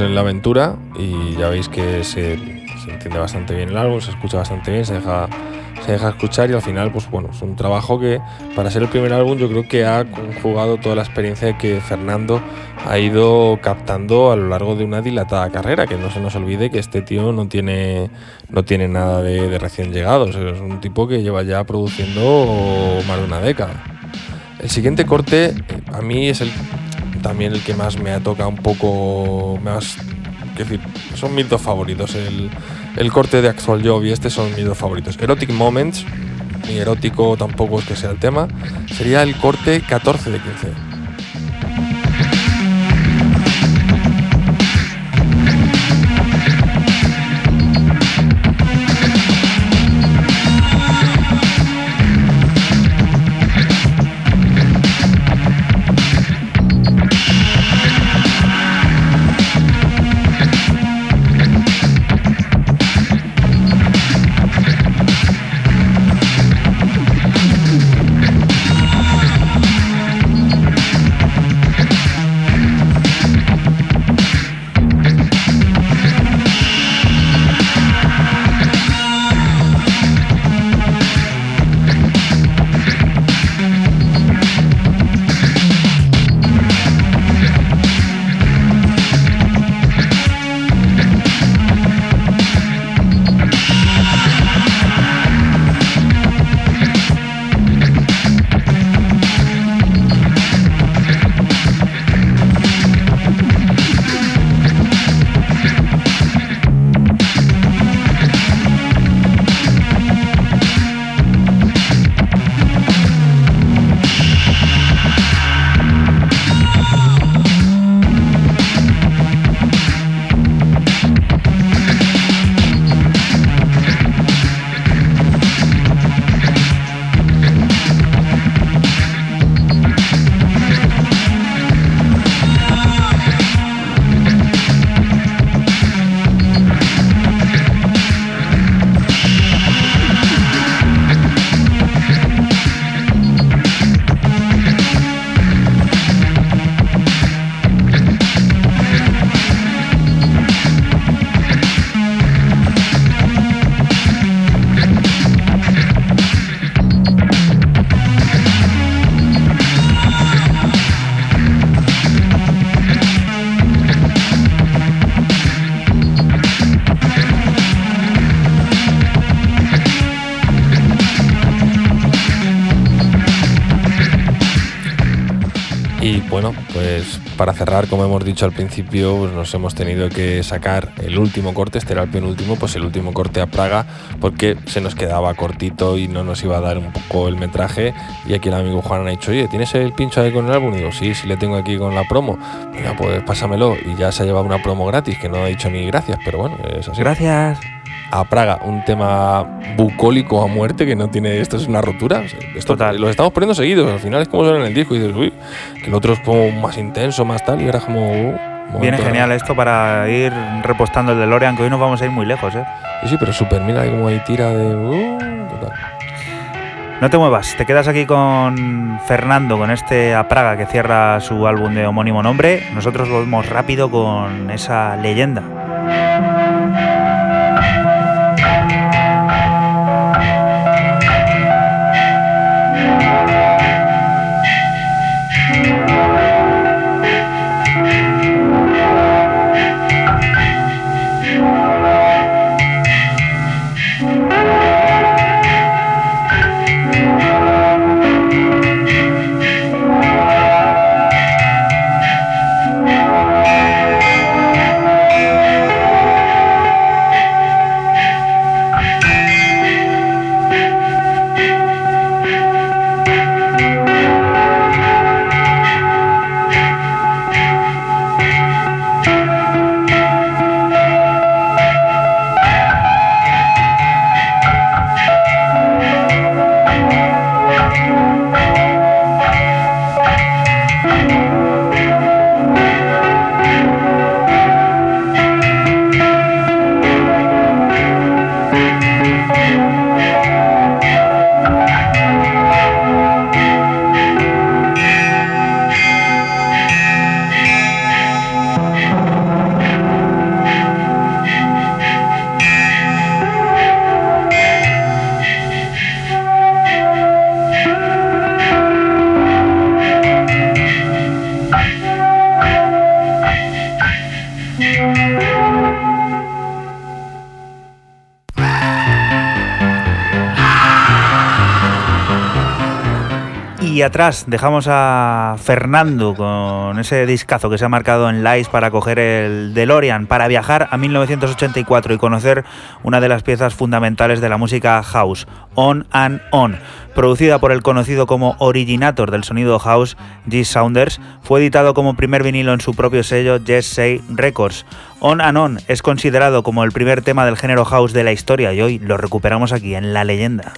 En la aventura y ya veis que se, entiende bastante bien el álbum, se escucha bastante bien, se deja, se deja escuchar y al final, pues bueno, es un trabajo que para ser el primer álbum yo creo que ha conjugado toda la experiencia que Fernando ha ido captando a lo largo de una dilatada carrera, que no se nos olvide que este tío no tiene, no tiene nada de, recién llegados, es un tipo que lleva ya produciendo más de una década. El siguiente corte eh, a mí es el también el que más me ha tocado un poco más que decir son mis dos favoritos el, el corte de Actual Job y este son mis dos favoritos. Erotic Moments ni erótico tampoco es que sea el tema sería el corte 14 de 15 como hemos dicho al principio, pues nos hemos tenido que sacar el último corte, este era el penúltimo, pues el último corte a Praga, porque se nos quedaba cortito y no nos iba a dar un poco el metraje. Y aquí el amigo Juan ha dicho, oye, ¿tienes el pincho ahí con el álbum? Y digo, sí, sí le tengo aquí con la promo. Venga, pues pásamelo. Y ya se ha llevado una promo gratis, que no ha dicho ni gracias, pero bueno, es así. Gracias. A Praga, un tema bucólico a muerte que no tiene. Esto es una rotura. O sea, Esto Total. Los estamos poniendo seguidos. Al final es como suena en el disco y dices, uy, que el otro es como más intenso, más tal. Y es como. uh, Viene genial esto para ir repostando el DeLorean, que hoy nos vamos a ir muy lejos, ¿eh? Sí, sí, pero súper, mira como ahí tira de. uh, total. No te muevas, te quedas aquí con Fernando, con este A Praga que cierra su álbum de homónimo nombre. Nosotros volvemos rápido con esa leyenda. Dejamos a Fernando con ese discazo que se ha marcado en Lice para coger el DeLorean, para viajar a 1984 y conocer una de las piezas fundamentales de la música house, On and On. Producida por el conocido como originator del sonido house, G. Saunders, fue editado como primer vinilo en su propio sello Yes Say Records. On and On es considerado como el primer tema del género house de la historia y hoy lo recuperamos aquí en La Leyenda.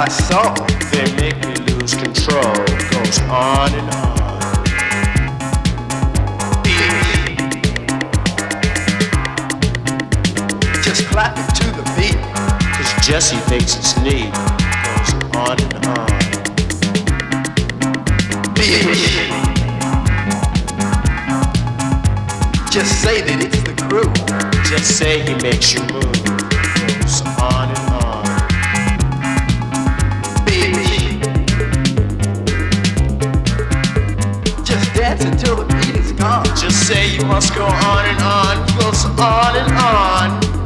My soul, they make me lose control. Goes on and on. Just clapping to the beat, cause Jesse thinks it's neat. Goes on and on. Beat. Just say that it's the crew. Just say he makes you move. Goes on. Say you must go on and on. Goes on and on.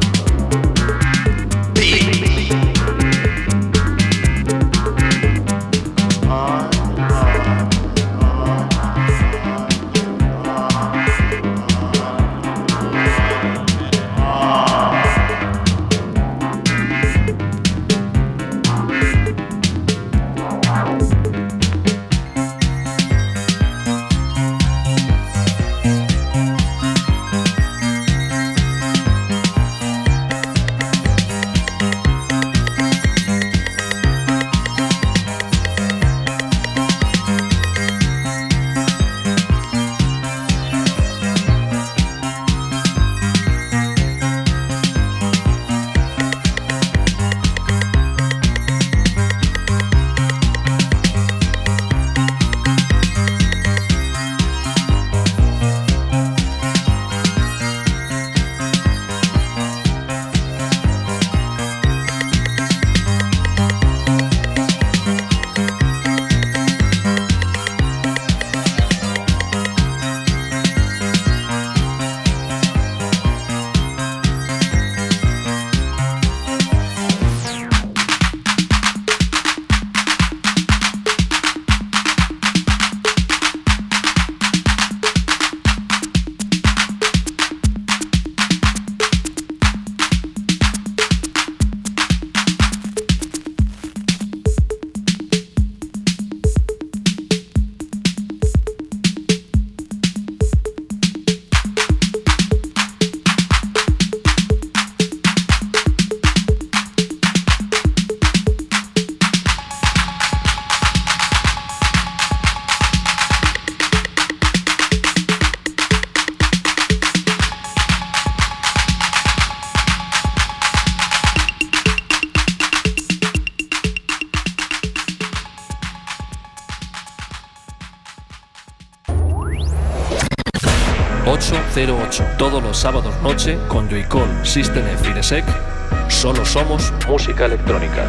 Noche con Joycall, System F y. Solo somos música electrónica.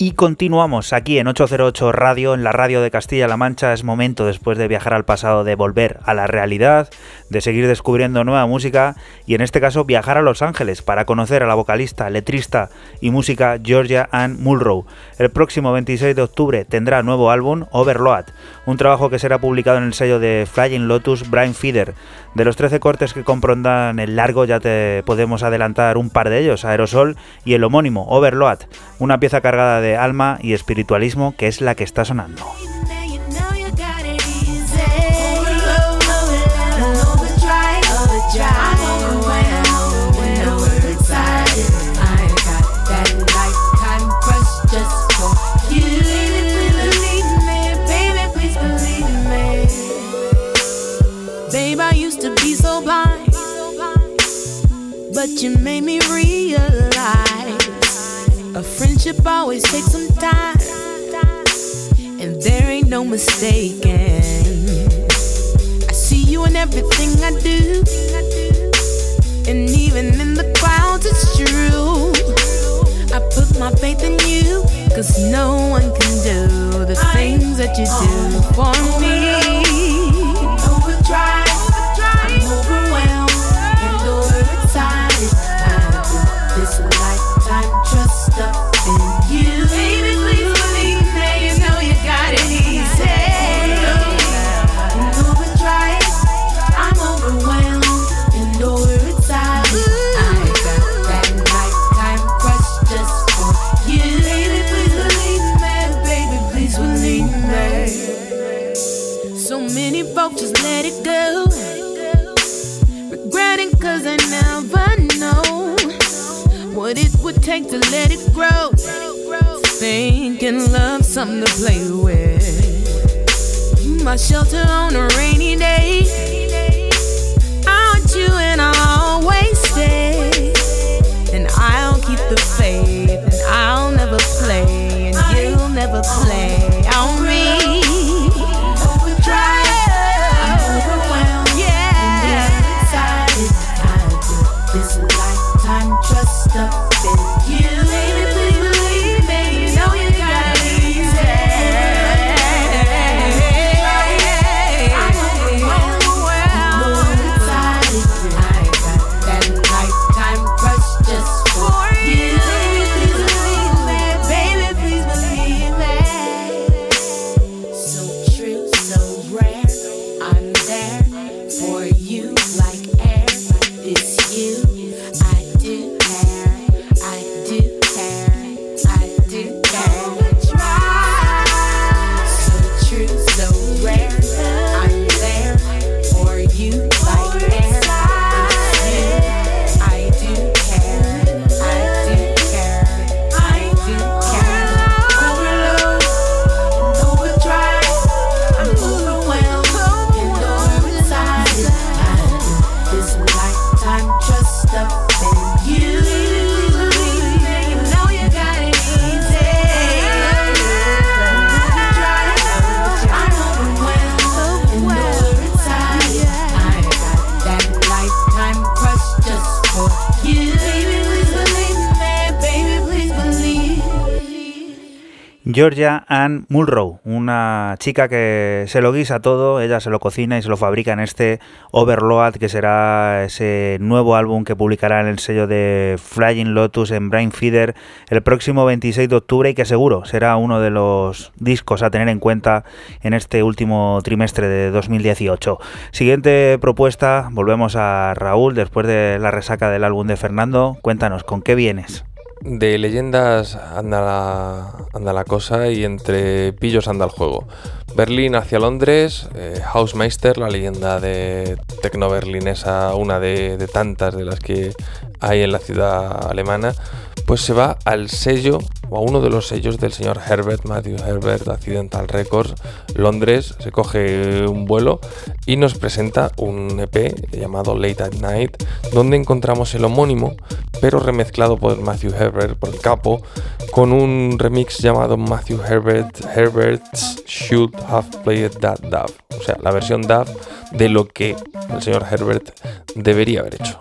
Y continuamos aquí en 808 Radio, en la radio de Castilla-La Mancha. Es momento, después de viajar al pasado, de volver a la realidad, de seguir descubriendo nueva música y en este caso viajar a Los Ángeles para conocer a la vocalista, letrista y música Georgia Ann Mulrow. El próximo 26 de octubre tendrá nuevo álbum Overload, un trabajo que será publicado en el sello de Flying Lotus Brian Feeder. De los 13 cortes que comprendan el largo ya te podemos adelantar un par de ellos, Aerosol y el homónimo Overload, una pieza cargada de alma y espiritualismo que es la que está sonando. But you made me realize a friendship always takes some time, and there ain't no mistaking. I see you in everything I do, and even in the clouds, it's true. I put my faith in you, cause no one can do the things that you do for me. Thinking love something to play with. My shelter on a rainy day. I want you and I'll always stay. And I'll keep the faith. And I'll never play. And you'll never play Georgia Ann Mulrow, una chica que se lo guisa todo, ella se lo cocina y se lo fabrica en este Overload, que será ese nuevo álbum que publicará en el sello de Flying Lotus en Brain Feeder el próximo 26 de octubre y que seguro será uno de los discos a tener en cuenta en este último trimestre de 2018. Siguiente propuesta, volvemos a Raúl después de la resaca del álbum de Fernando. Cuéntanos, ¿con qué vienes? De leyendas anda la, cosa y entre pillos anda el juego. Berlín hacia Londres, eh, Hausmeister, la leyenda de tecno berlinesa, una de, de tantas de las que hay en la ciudad alemana, pues se va al sello o a uno de los sellos del señor Herbert, Matthew Herbert, Accidental Records, Londres, se coge un vuelo y nos presenta un EP llamado Late at Night, donde encontramos el homónimo, pero remezclado por Matthew Herbert, por el capo, con un remix llamado Matthew Herbert, Herbert's Should Have Played That Dove, o sea, la versión Dove de lo que el señor Herbert debería haber hecho.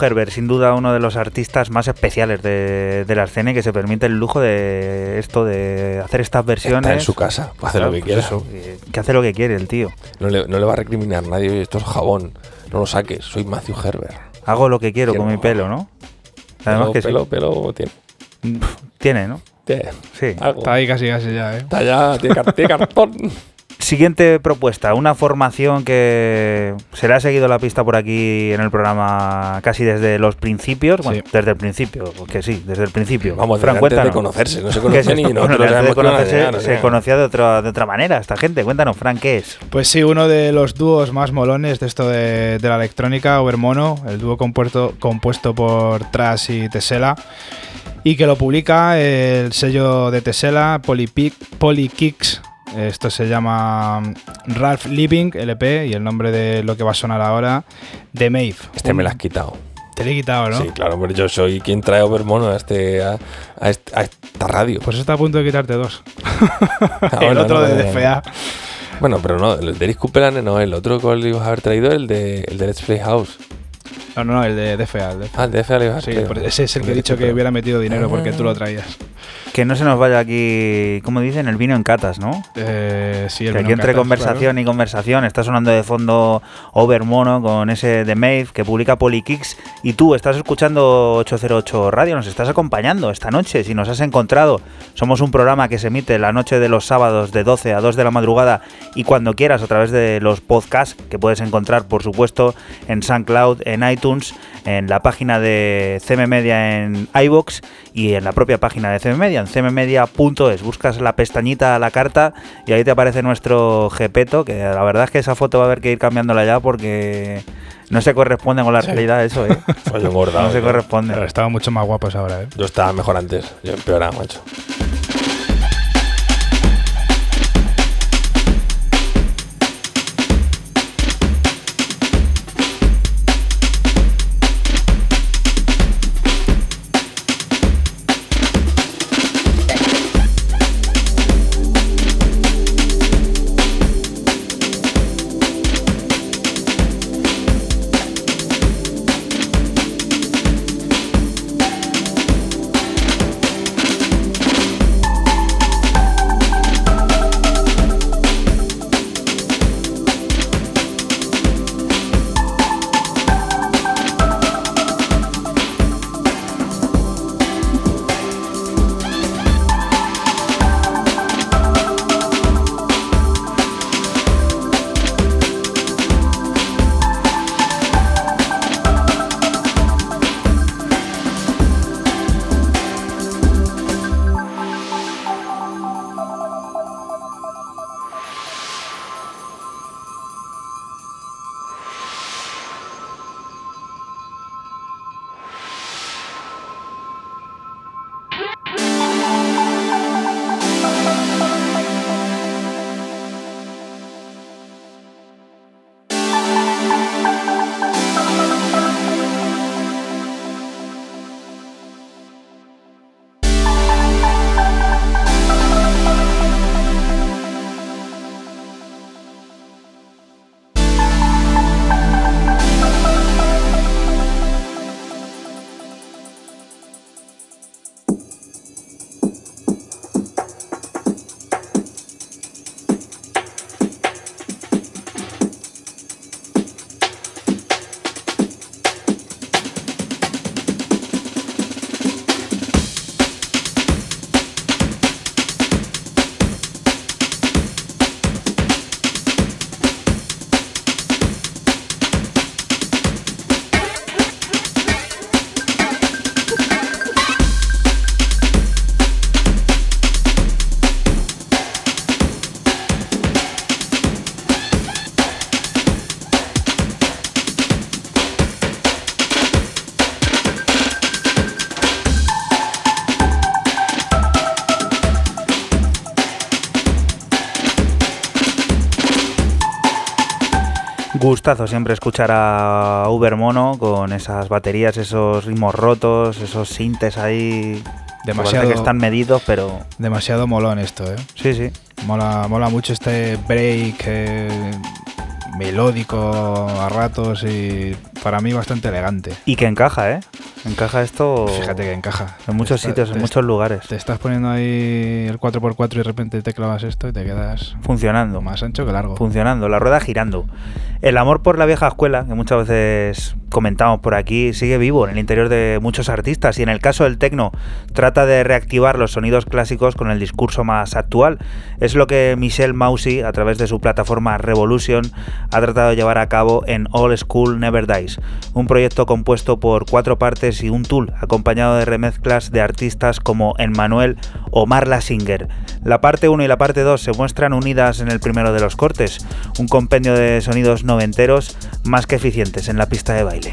Herbert, sin duda uno de los artistas más especiales de, de la escena y que se permite el lujo de esto, de hacer estas versiones. Está en su casa, puede hacer lo que pues quiera. eso, que- hace lo que quiere el tío. No le, no le va a recriminar nadie, "Oye, esto es jabón, no lo saques, soy Matthew Herbert. Hago lo que quiero Quiero- con mi pelo, ¿no? Además pelo, que sí. pelo, pelo tiene. Tiene, ¿no? Tiene Sí. algo. Está ahí casi casi ya, ¿eh? Está ya, tiene cartón. Siguiente propuesta, una formación que se le ha seguido la pista por aquí en el programa casi desde los principios. Bueno, Sí. desde el principio, que sí, desde el principio. Vamos, Fran, antes de cuéntanos. conocerse, no se ¿Qué es conocen y esto? nosotros Bueno, de se sea. conocía de otra, de otra manera esta gente. Cuéntanos, Frank, ¿qué es? Pues sí, uno de los dúos más molones de esto de, de la electrónica, Overmono, el dúo compuesto, compuesto por Trash y Tesela, y que lo publica el sello de Tesela, Polykicks. Esto se llama mm, Ralph Living, LP, y el nombre de lo que va a sonar ahora, The Maeve. Este me lo has quitado. Te lo he quitado, ¿no? Sí, claro, hombre, yo soy quien trae Overmono a, este, a, a est- a esta radio. Pues está a punto de quitarte dos. Ah, el otro no, de no, no. DFA. Bueno, pero no, el de Copeland no, el otro que le ibas a haber traído, el de, el de Let's Play House. No, no, no, el de DFA. el DFA. Ah, el de FA le Sí, ese es el que he dicho que hubiera metido dinero porque tú lo traías. Que no se nos vaya aquí, como dicen, el vino en catas, ¿no? Eh, sí, el Que aquí vino entre Catas, conversación y conversación está sonando de fondo Overmono con ese de Maeve que publica Polykicks y tú estás escuchando 808 Radio, nos estás acompañando esta noche, si nos has encontrado, somos un programa que se emite la noche de los sábados de 12 a 2 de la madrugada y cuando quieras a través de los podcasts que puedes encontrar por supuesto en SoundCloud, en iTunes, en la página de CM Media en iBox y en la propia página de CM Media, en cmmedia.es. Buscas la pestañita a la carta y ahí te aparece nuestro Gepeto, que la verdad es que esa foto va a haber que ir cambiándola ya porque no se corresponde con la realidad eso, ¿eh? Engordado. No se ¿no? corresponde. Pero estaban mucho más guapos ahora, ¿eh? Yo estaba mejor antes. Yo empeoraba, macho. Gustazo siempre escuchar a Uber Mono con esas baterías, esos ritmos rotos, esos sintes ahí. Demasiado- que están medidos, pero Demasiado molón esto, ¿eh? sí, sí. Mola, mola mucho este break eh, melódico a ratos y para mí bastante elegante. Y que encaja, ¿eh? Encaja esto Fíjate que encaja. en muchos está- sitios, en muchos lugares. Te estás poniendo ahí el 4x4 y de repente te clavas esto y te quedas Funcionando. más ancho que largo. funcionando, la rueda girando. El amor por la vieja escuela, que muchas veces comentamos por aquí, sigue vivo en el interior de muchos artistas y en el caso del tecno trata de reactivar los sonidos clásicos con el discurso más actual. Es lo que Michelle Mausi, a través de su plataforma Revolution, ha tratado de llevar a cabo en All School Never Dies, un proyecto compuesto por cuatro partes y un tool, acompañado de remezclas de artistas como Emmanuel o Marla Singer. La parte 1 y la parte 2 se muestran unidas en el primero de los cortes, un compendio de sonidos noventeros más que eficientes en la pista de baile.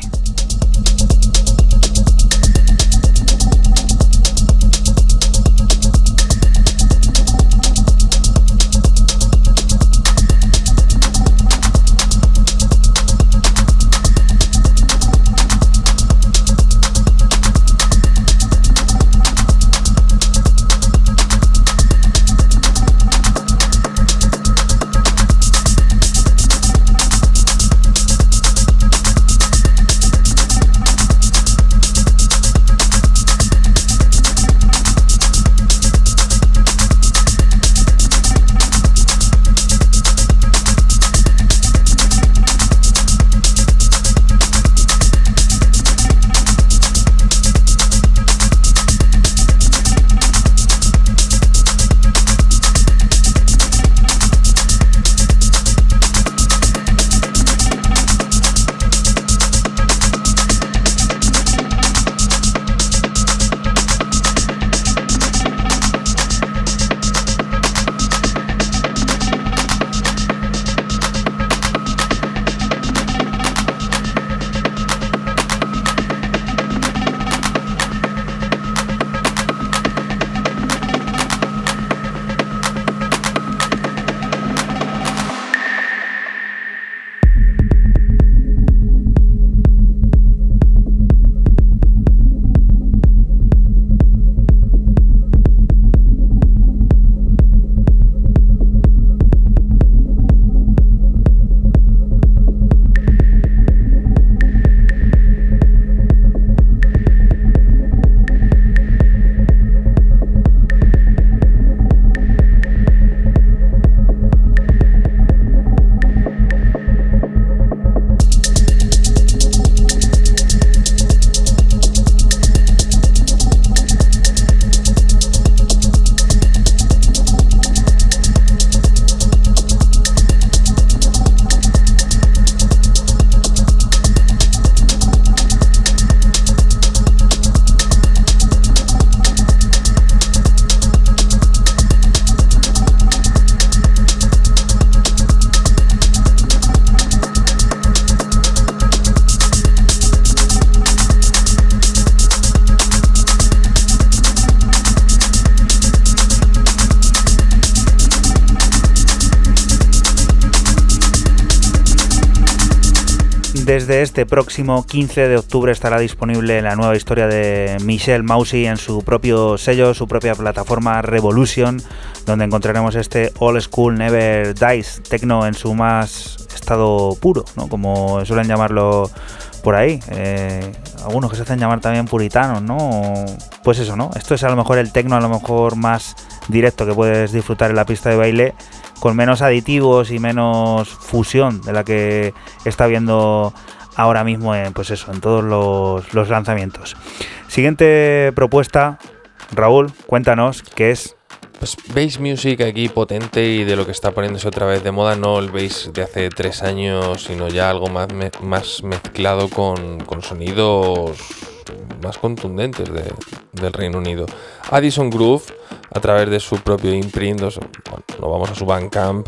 Desde este próximo 15 de octubre estará disponible la nueva historia de Michelle Mousy en su propio sello, su propia plataforma Revolution, donde encontraremos este All School Never Dies, techno en su más estado puro, ¿no? como suelen llamarlo por ahí. Eh, algunos que se hacen llamar también puritanos, ¿no? Pues eso, ¿no? Esto es a lo mejor el techno a lo mejor más directo que puedes disfrutar en la pista de baile, con menos aditivos y menos fusión de la que está viendo ahora mismo en, pues eso, en todos los, lanzamientos. Siguiente propuesta, Raúl, cuéntanos qué es. Pues bass music aquí potente y de lo que está poniéndose otra vez de moda, no el bass de hace tres años, sino ya algo más, más mezclado con, con sonidos más contundentes de- del Reino Unido. Addison Groove, a través de su propio imprint, nos vamos a su Bandcamp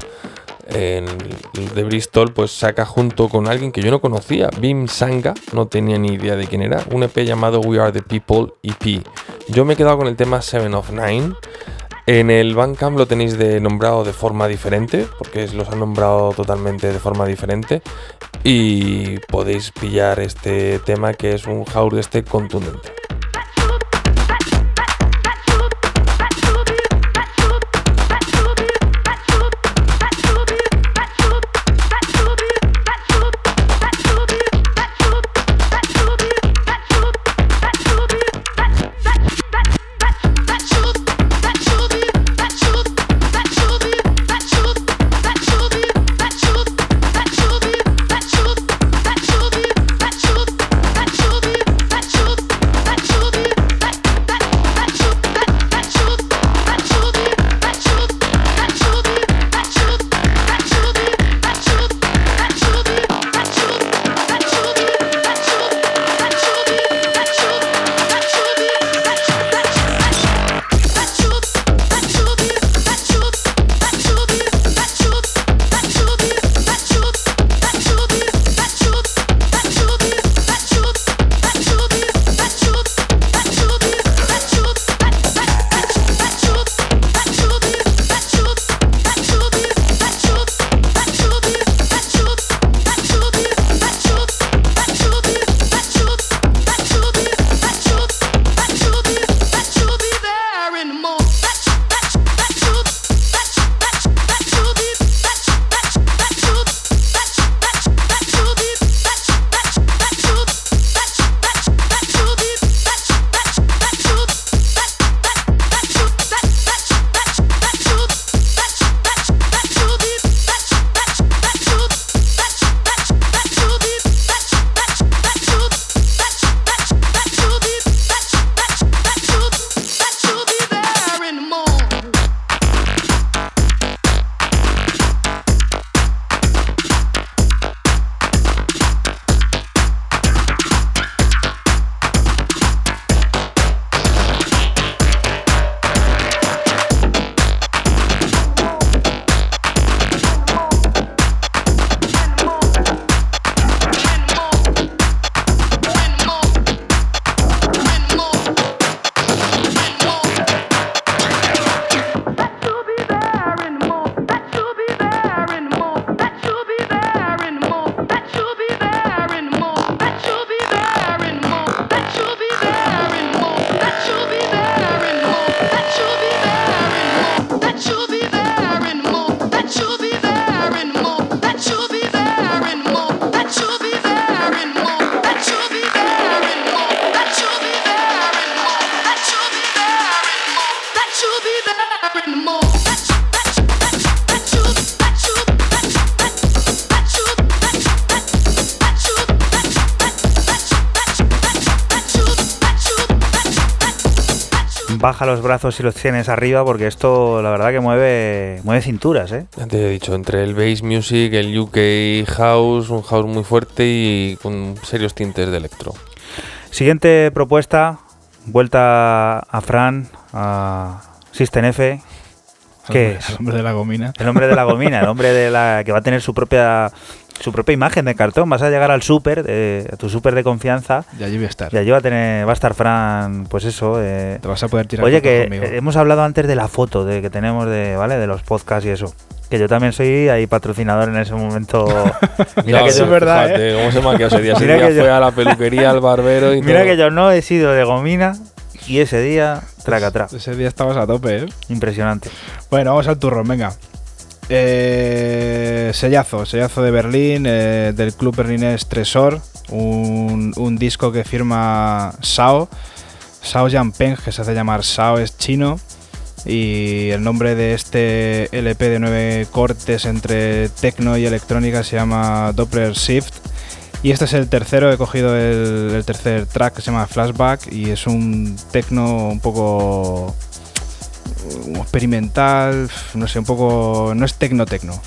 de Bristol, pues saca junto con alguien que yo no conocía, Bim Sanga, no tenía ni idea de quién era, un EP llamado We Are the People EP. Yo me he quedado con el tema Seven of Nine. En el Bandcamp lo tenéis de nombrado de forma diferente, porque los han nombrado totalmente de forma diferente. Y podéis pillar este tema que es un house de este contundente. Baja los brazos y los tienes arriba porque esto la verdad que mueve, mueve cinturas, ¿eh? Ya te he dicho, entre el bass music, el UK house, un house muy fuerte y con serios tintes de electro. Siguiente propuesta, vuelta a Fran, a System F. ¿Qué El es? hombre de la gomina. El hombre de la gomina, el hombre de la que va a tener su propia su propia imagen de cartón. Vas a llegar al súper, eh, a tu súper de confianza. Y allí voy a estar. Y allí va a tener, va a estar Fran, pues eso. eh, Te vas a poder tirar Oye, que conmigo. eh, hemos hablado antes de la foto de que tenemos de, ¿vale? De los podcasts y eso. Que yo también soy ahí patrocinador en ese momento. Mira No, que eso yo, es verdad, fíjate ¿Cómo se quedado ese día? Ese Mira día que yo- a la peluquería, al barbero y mira todo. que yo no he sido de gomina y ese día, traca atrás. Ese día estabas a tope, ¿eh? Impresionante. Bueno, vamos al turrón, venga. Eh, sellazo, sellazo de Berlín, eh, del club berlinés Tresor, un, disco que firma Sao, Sao Peng, que se hace llamar Sao, es chino, y el nombre de este LP de nueve cortes entre techno y electrónica se llama Doppler Shift. Y este es el tercero, he cogido el, el tercer track que se llama Flashback y es un techno un poco experimental, no sé, un poco. No es tecno-tecno.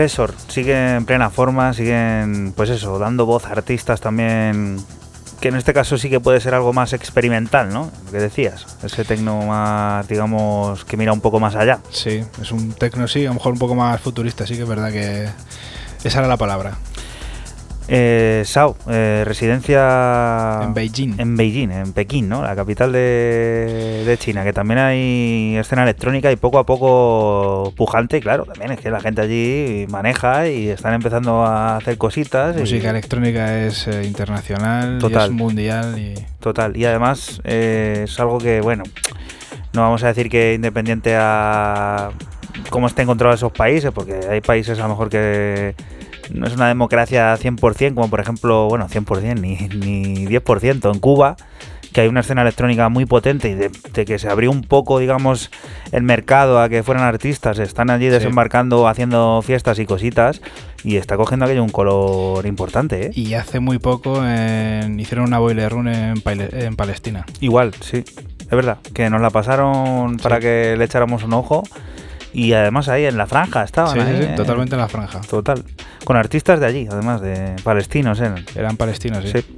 Tresor sigue en plena forma, siguen, pues eso, dando voz a artistas también, que en este caso sí que puede ser algo más experimental, ¿no? Lo que decías, ese tecno más, digamos, que mira un poco más allá. Sí, es un tecno, sí, a lo mejor un poco más futurista, sí que es verdad que esa era la palabra. Eh, Sao, eh, residencia En Beijing. En Beijing, en Pekín, ¿no? La capital de, de China, que también hay escena electrónica y poco a poco pujante, claro, también es que la gente allí maneja y están empezando a hacer cositas. y- Música electrónica es eh, internacional, y Total. es mundial y Total, y además eh, es algo que, bueno, no vamos a decir que independiente a cómo estén controlados esos países, porque hay países a lo mejor que no es una democracia 100%, como por ejemplo, bueno, 100%, ni, ni 10% en Cuba, que hay una escena electrónica muy potente y de, de que se abrió un poco, digamos, el mercado a que fueran artistas, están allí Sí. desembarcando, haciendo fiestas y cositas, y está cogiendo aquello un color importante, ¿eh? Y hace muy poco en- hicieron una boiler run en, en Palestina. Igual, sí. Es verdad, que nos la pasaron para que le echáramos un ojo. Y además ahí en la franja estaban. Sí, sí, ahí, sí, eh, totalmente en la franja. Total. Con artistas de allí, además de palestinos, ¿eh? Eran palestinos, sí. Sí.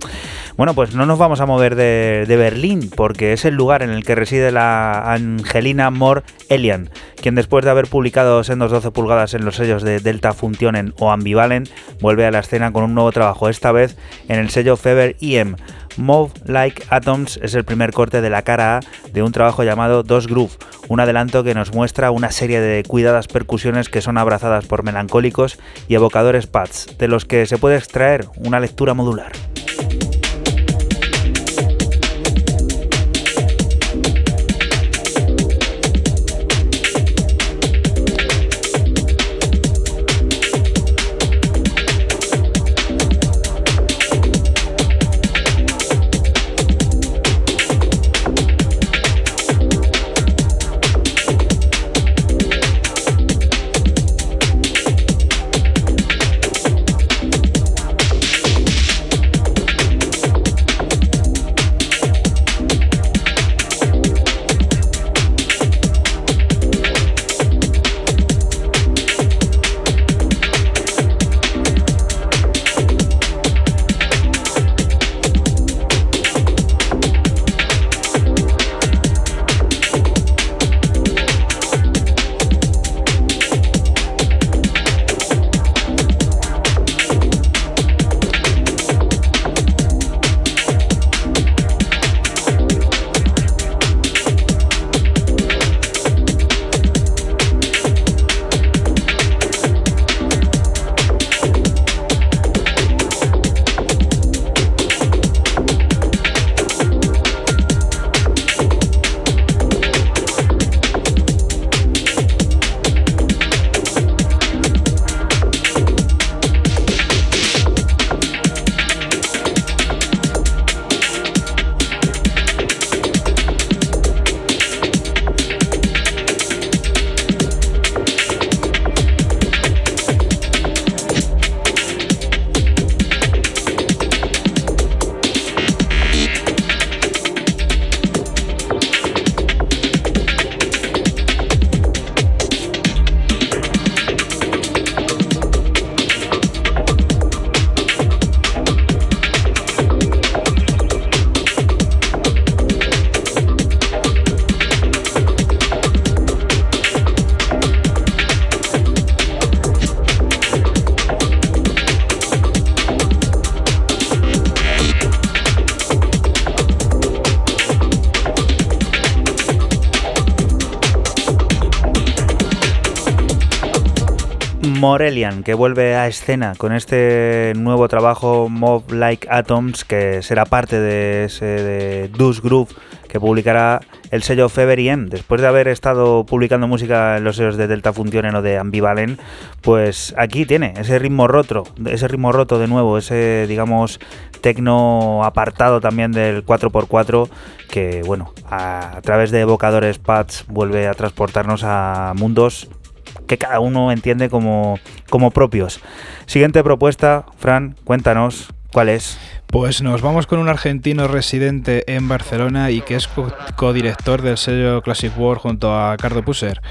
Bueno, pues no nos vamos a mover de, de Berlín, porque es el lugar en el que reside la Angelina Moore Elian, quien después de haber publicado sendos 12 pulgadas en los sellos de Delta Funtionen o Ambivalent, vuelve a la escena con un nuevo trabajo, esta vez en el sello Feber IM. Move Like Atoms es el primer corte de la cara A de un trabajo llamado Dos Groove, un adelanto que nos muestra una serie de cuidadas percusiones que son abrazadas por melancólicos y evocadores pads, de los que se puede extraer una lectura modular. Que vuelve a escena con este nuevo trabajo Mob Like Atoms, que será parte de ese de Deuce Groove que publicará el sello Fever M. Después de haber estado publicando música en los sellos de Delta Funcionen o de Ambivalent, pues aquí tiene ese ritmo roto, ese ritmo roto de nuevo, ese digamos tecno apartado también del 4x4 que bueno, a, a través de evocadores pads vuelve a transportarnos a mundos que cada uno entiende como, como propios. Siguiente propuesta, Fran, cuéntanos cuál es. Pues nos vamos con un argentino residente en Barcelona y que es co- codirector del sello Classic World junto a Cardo Pusser.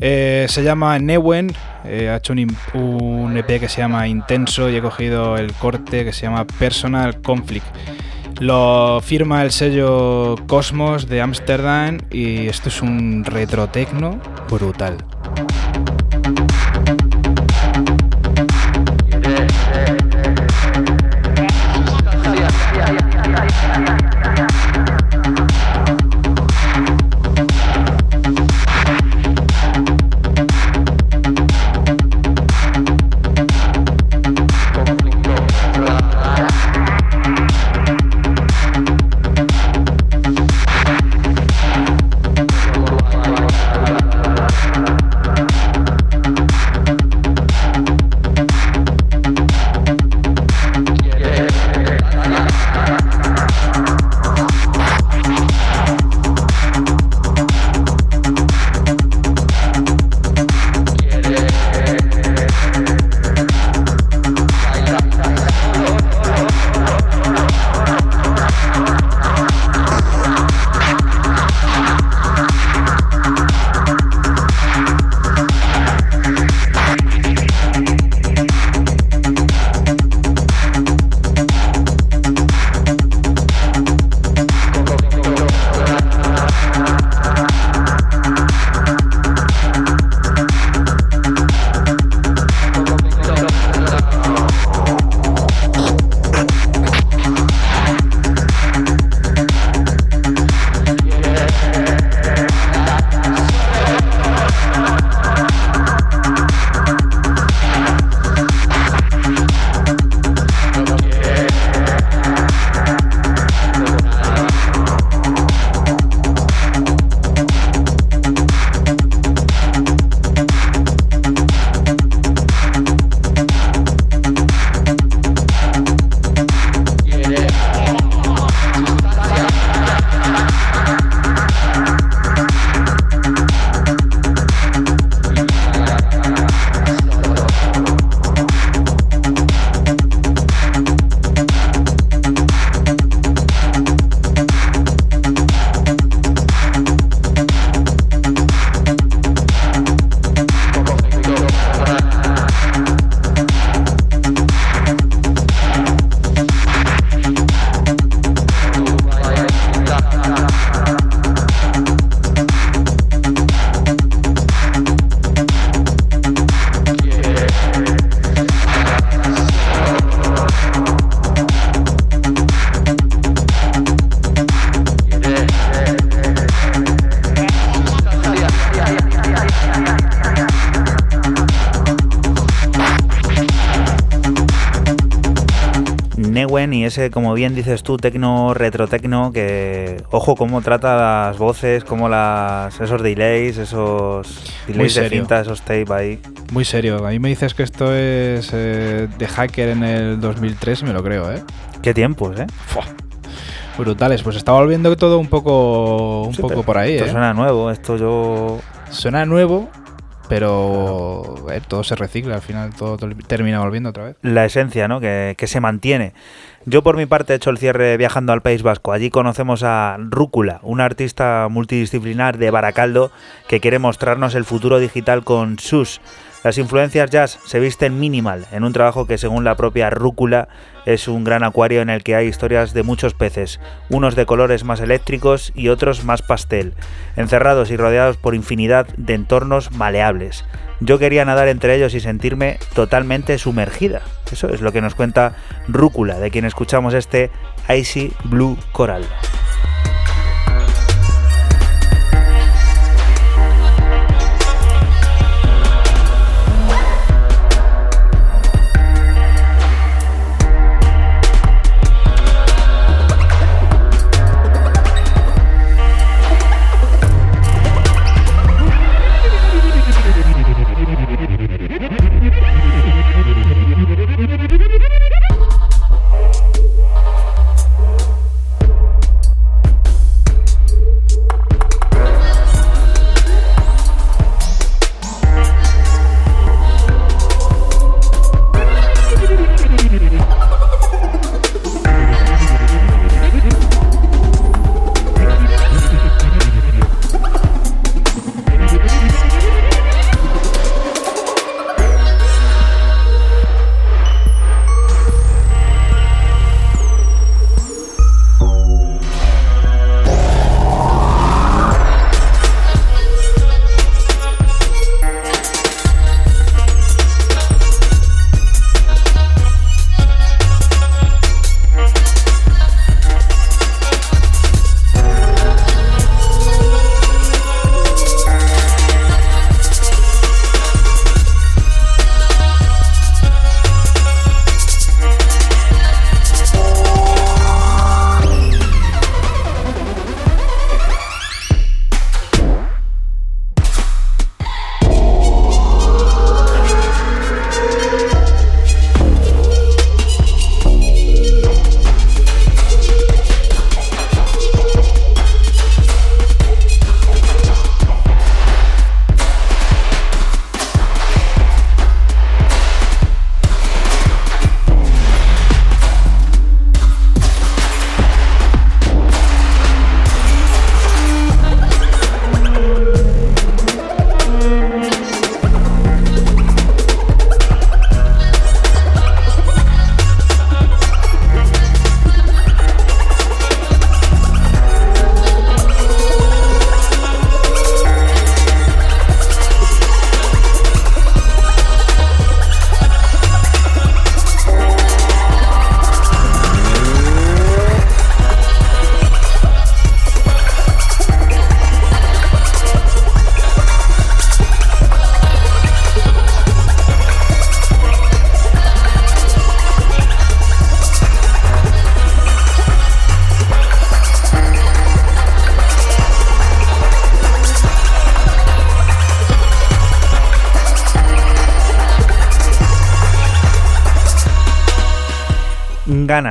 Eh, se llama Newen, eh, ha hecho un, un EP que se llama Intenso y he cogido el corte que se llama Personal Conflict. Lo firma el sello Cosmos de Ámsterdam y esto es un retrotecno brutal. Ese, como bien dices tú, tecno, retrotecno, que ojo cómo trata las voces, cómo las esos delays, esos delays de cinta, esos tape ahí. Muy serio, a mí me dices que esto es eh, de hacker en el 2003 y me lo creo, ¿eh? Qué tiempos, ¿eh? Brutales, pues está volviendo todo un poco, un Sí, poco por ahí, Esto ¿eh? suena nuevo, esto yo... Suena nuevo, pero eh, todo se recicla, al final todo termina volviendo otra vez. la esencia, ¿no? Que, que se mantiene. Yo por mi parte he hecho el cierre viajando al País Vasco. Allí conocemos a Rúcula, un artista multidisciplinar de Baracaldo que quiere mostrarnos el futuro digital con sus. Las influencias jazz se visten minimal en un trabajo que según la propia Rúcula es un gran acuario en el que hay historias de muchos peces, unos de colores más eléctricos y otros más pastel, encerrados y rodeados por infinidad de entornos maleables. Yo quería nadar entre ellos y sentirme totalmente sumergida. Eso es lo que nos cuenta Rúcula, de quien escuchamos este Icy Blue Coral.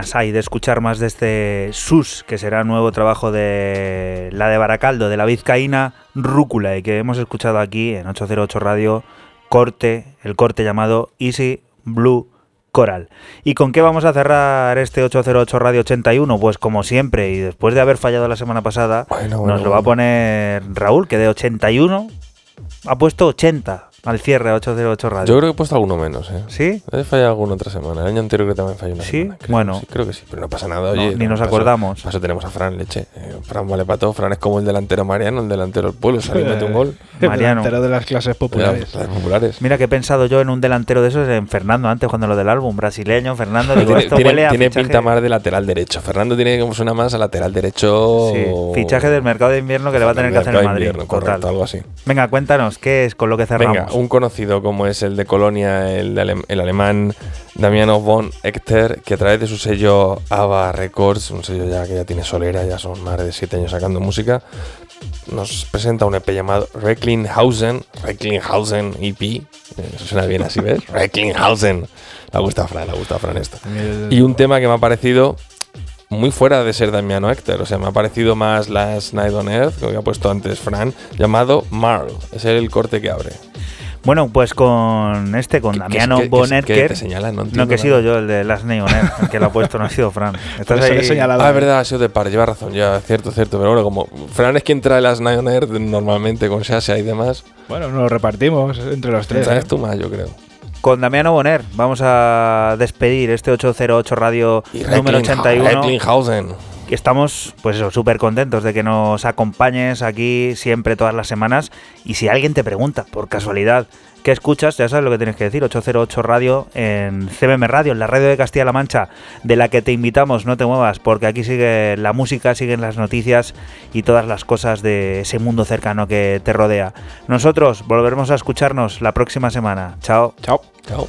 Ganas hay de escuchar más de este Sus, que será nuevo trabajo de la de Baracaldo, de la vizcaína Rúcula, y que hemos escuchado aquí en 808 Radio, corte, el corte llamado Easy Blue Coral. ¿Y con qué vamos a cerrar este 808 Radio 81? Pues como siempre, y después de haber fallado la semana pasada, Bueno, bueno, nos lo va a poner Raúl, que de 81 ha puesto 80 al cierre a 808 Radio. Yo creo que he puesto alguno menos, ¿eh? ¿Sí? He fallado alguna otra semana. El año anterior que también falló una ¿Sí? semana. Creo Bueno. que sí, creo que sí, pero no pasa nada. No, Oye, ni nos para eso- acordamos. Para eso tenemos a Fran Leche. Eh, Fran vale para todo. Fran es como el delantero Mariano, el delantero del pueblo. Sale y mete un gol. Mariano. Delantero de las clases populares. Las populares. Mira que he pensado yo en un delantero de esos en Fernando antes cuando lo del álbum brasileño Fernando digo, tiene esto tiene- huele a tiene fichaje, pinta más de lateral derecho. Fernando tiene como suena más a lateral derecho. sí, fichaje del mercado de invierno que le va a tener que hacer el Mercado Madrid invierno, total. correcto, algo así. venga cuéntanos qué es con lo que cerramos Venga, un conocido como es el de Colonia, el, de el alemán Damiano von Echter, que a través de su sello ABBA Records, un sello ya que ya tiene solera, ya son más de 7 años sacando música, nos presenta un EP llamado Recklinghausen, Recklinghausen EP, eh, eso suena bien así, ¿ves? Recklinghausen. Le gusta a Fran, le gusta a Fran esto. Y un tema que me ha parecido muy fuera de ser Damiano Hector. O sea, me ha parecido más Last Night on Earth, que había puesto antes Fran, llamado Marl. Es el corte que abre. Bueno pues con este con ¿Qué- Damiano qué- qué- te señalan? No que he sido yo el de Last Neoner el que lo ha puesto no ha sido Fran estás ahí señalado. Ah, es verdad, ha sido de par, lleva razón, ya, cierto, cierto. Pero bueno, como Fran es quien trae las Night on Earth normalmente con Shasha y demás, Bueno, nos lo repartimos entre los tres. traes ¿eh? tú más, yo creo. con Damiano Boner vamos a despedir este 808 Radio Y número Reckling- 81 Recklinghausen. Y estamos, pues eso, súper contentos de que nos acompañes aquí siempre, todas las semanas. Y si alguien te pregunta, por casualidad, ¿qué escuchas? Ya sabes lo que tienes que decir, 808 Radio en CBM Radio, en la radio de Castilla-La Mancha, de la que te invitamos, no te muevas, porque aquí sigue la música, siguen las noticias y todas las cosas de ese mundo cercano que te rodea. Nosotros volveremos a escucharnos la próxima semana. Chao. Chao. Chao.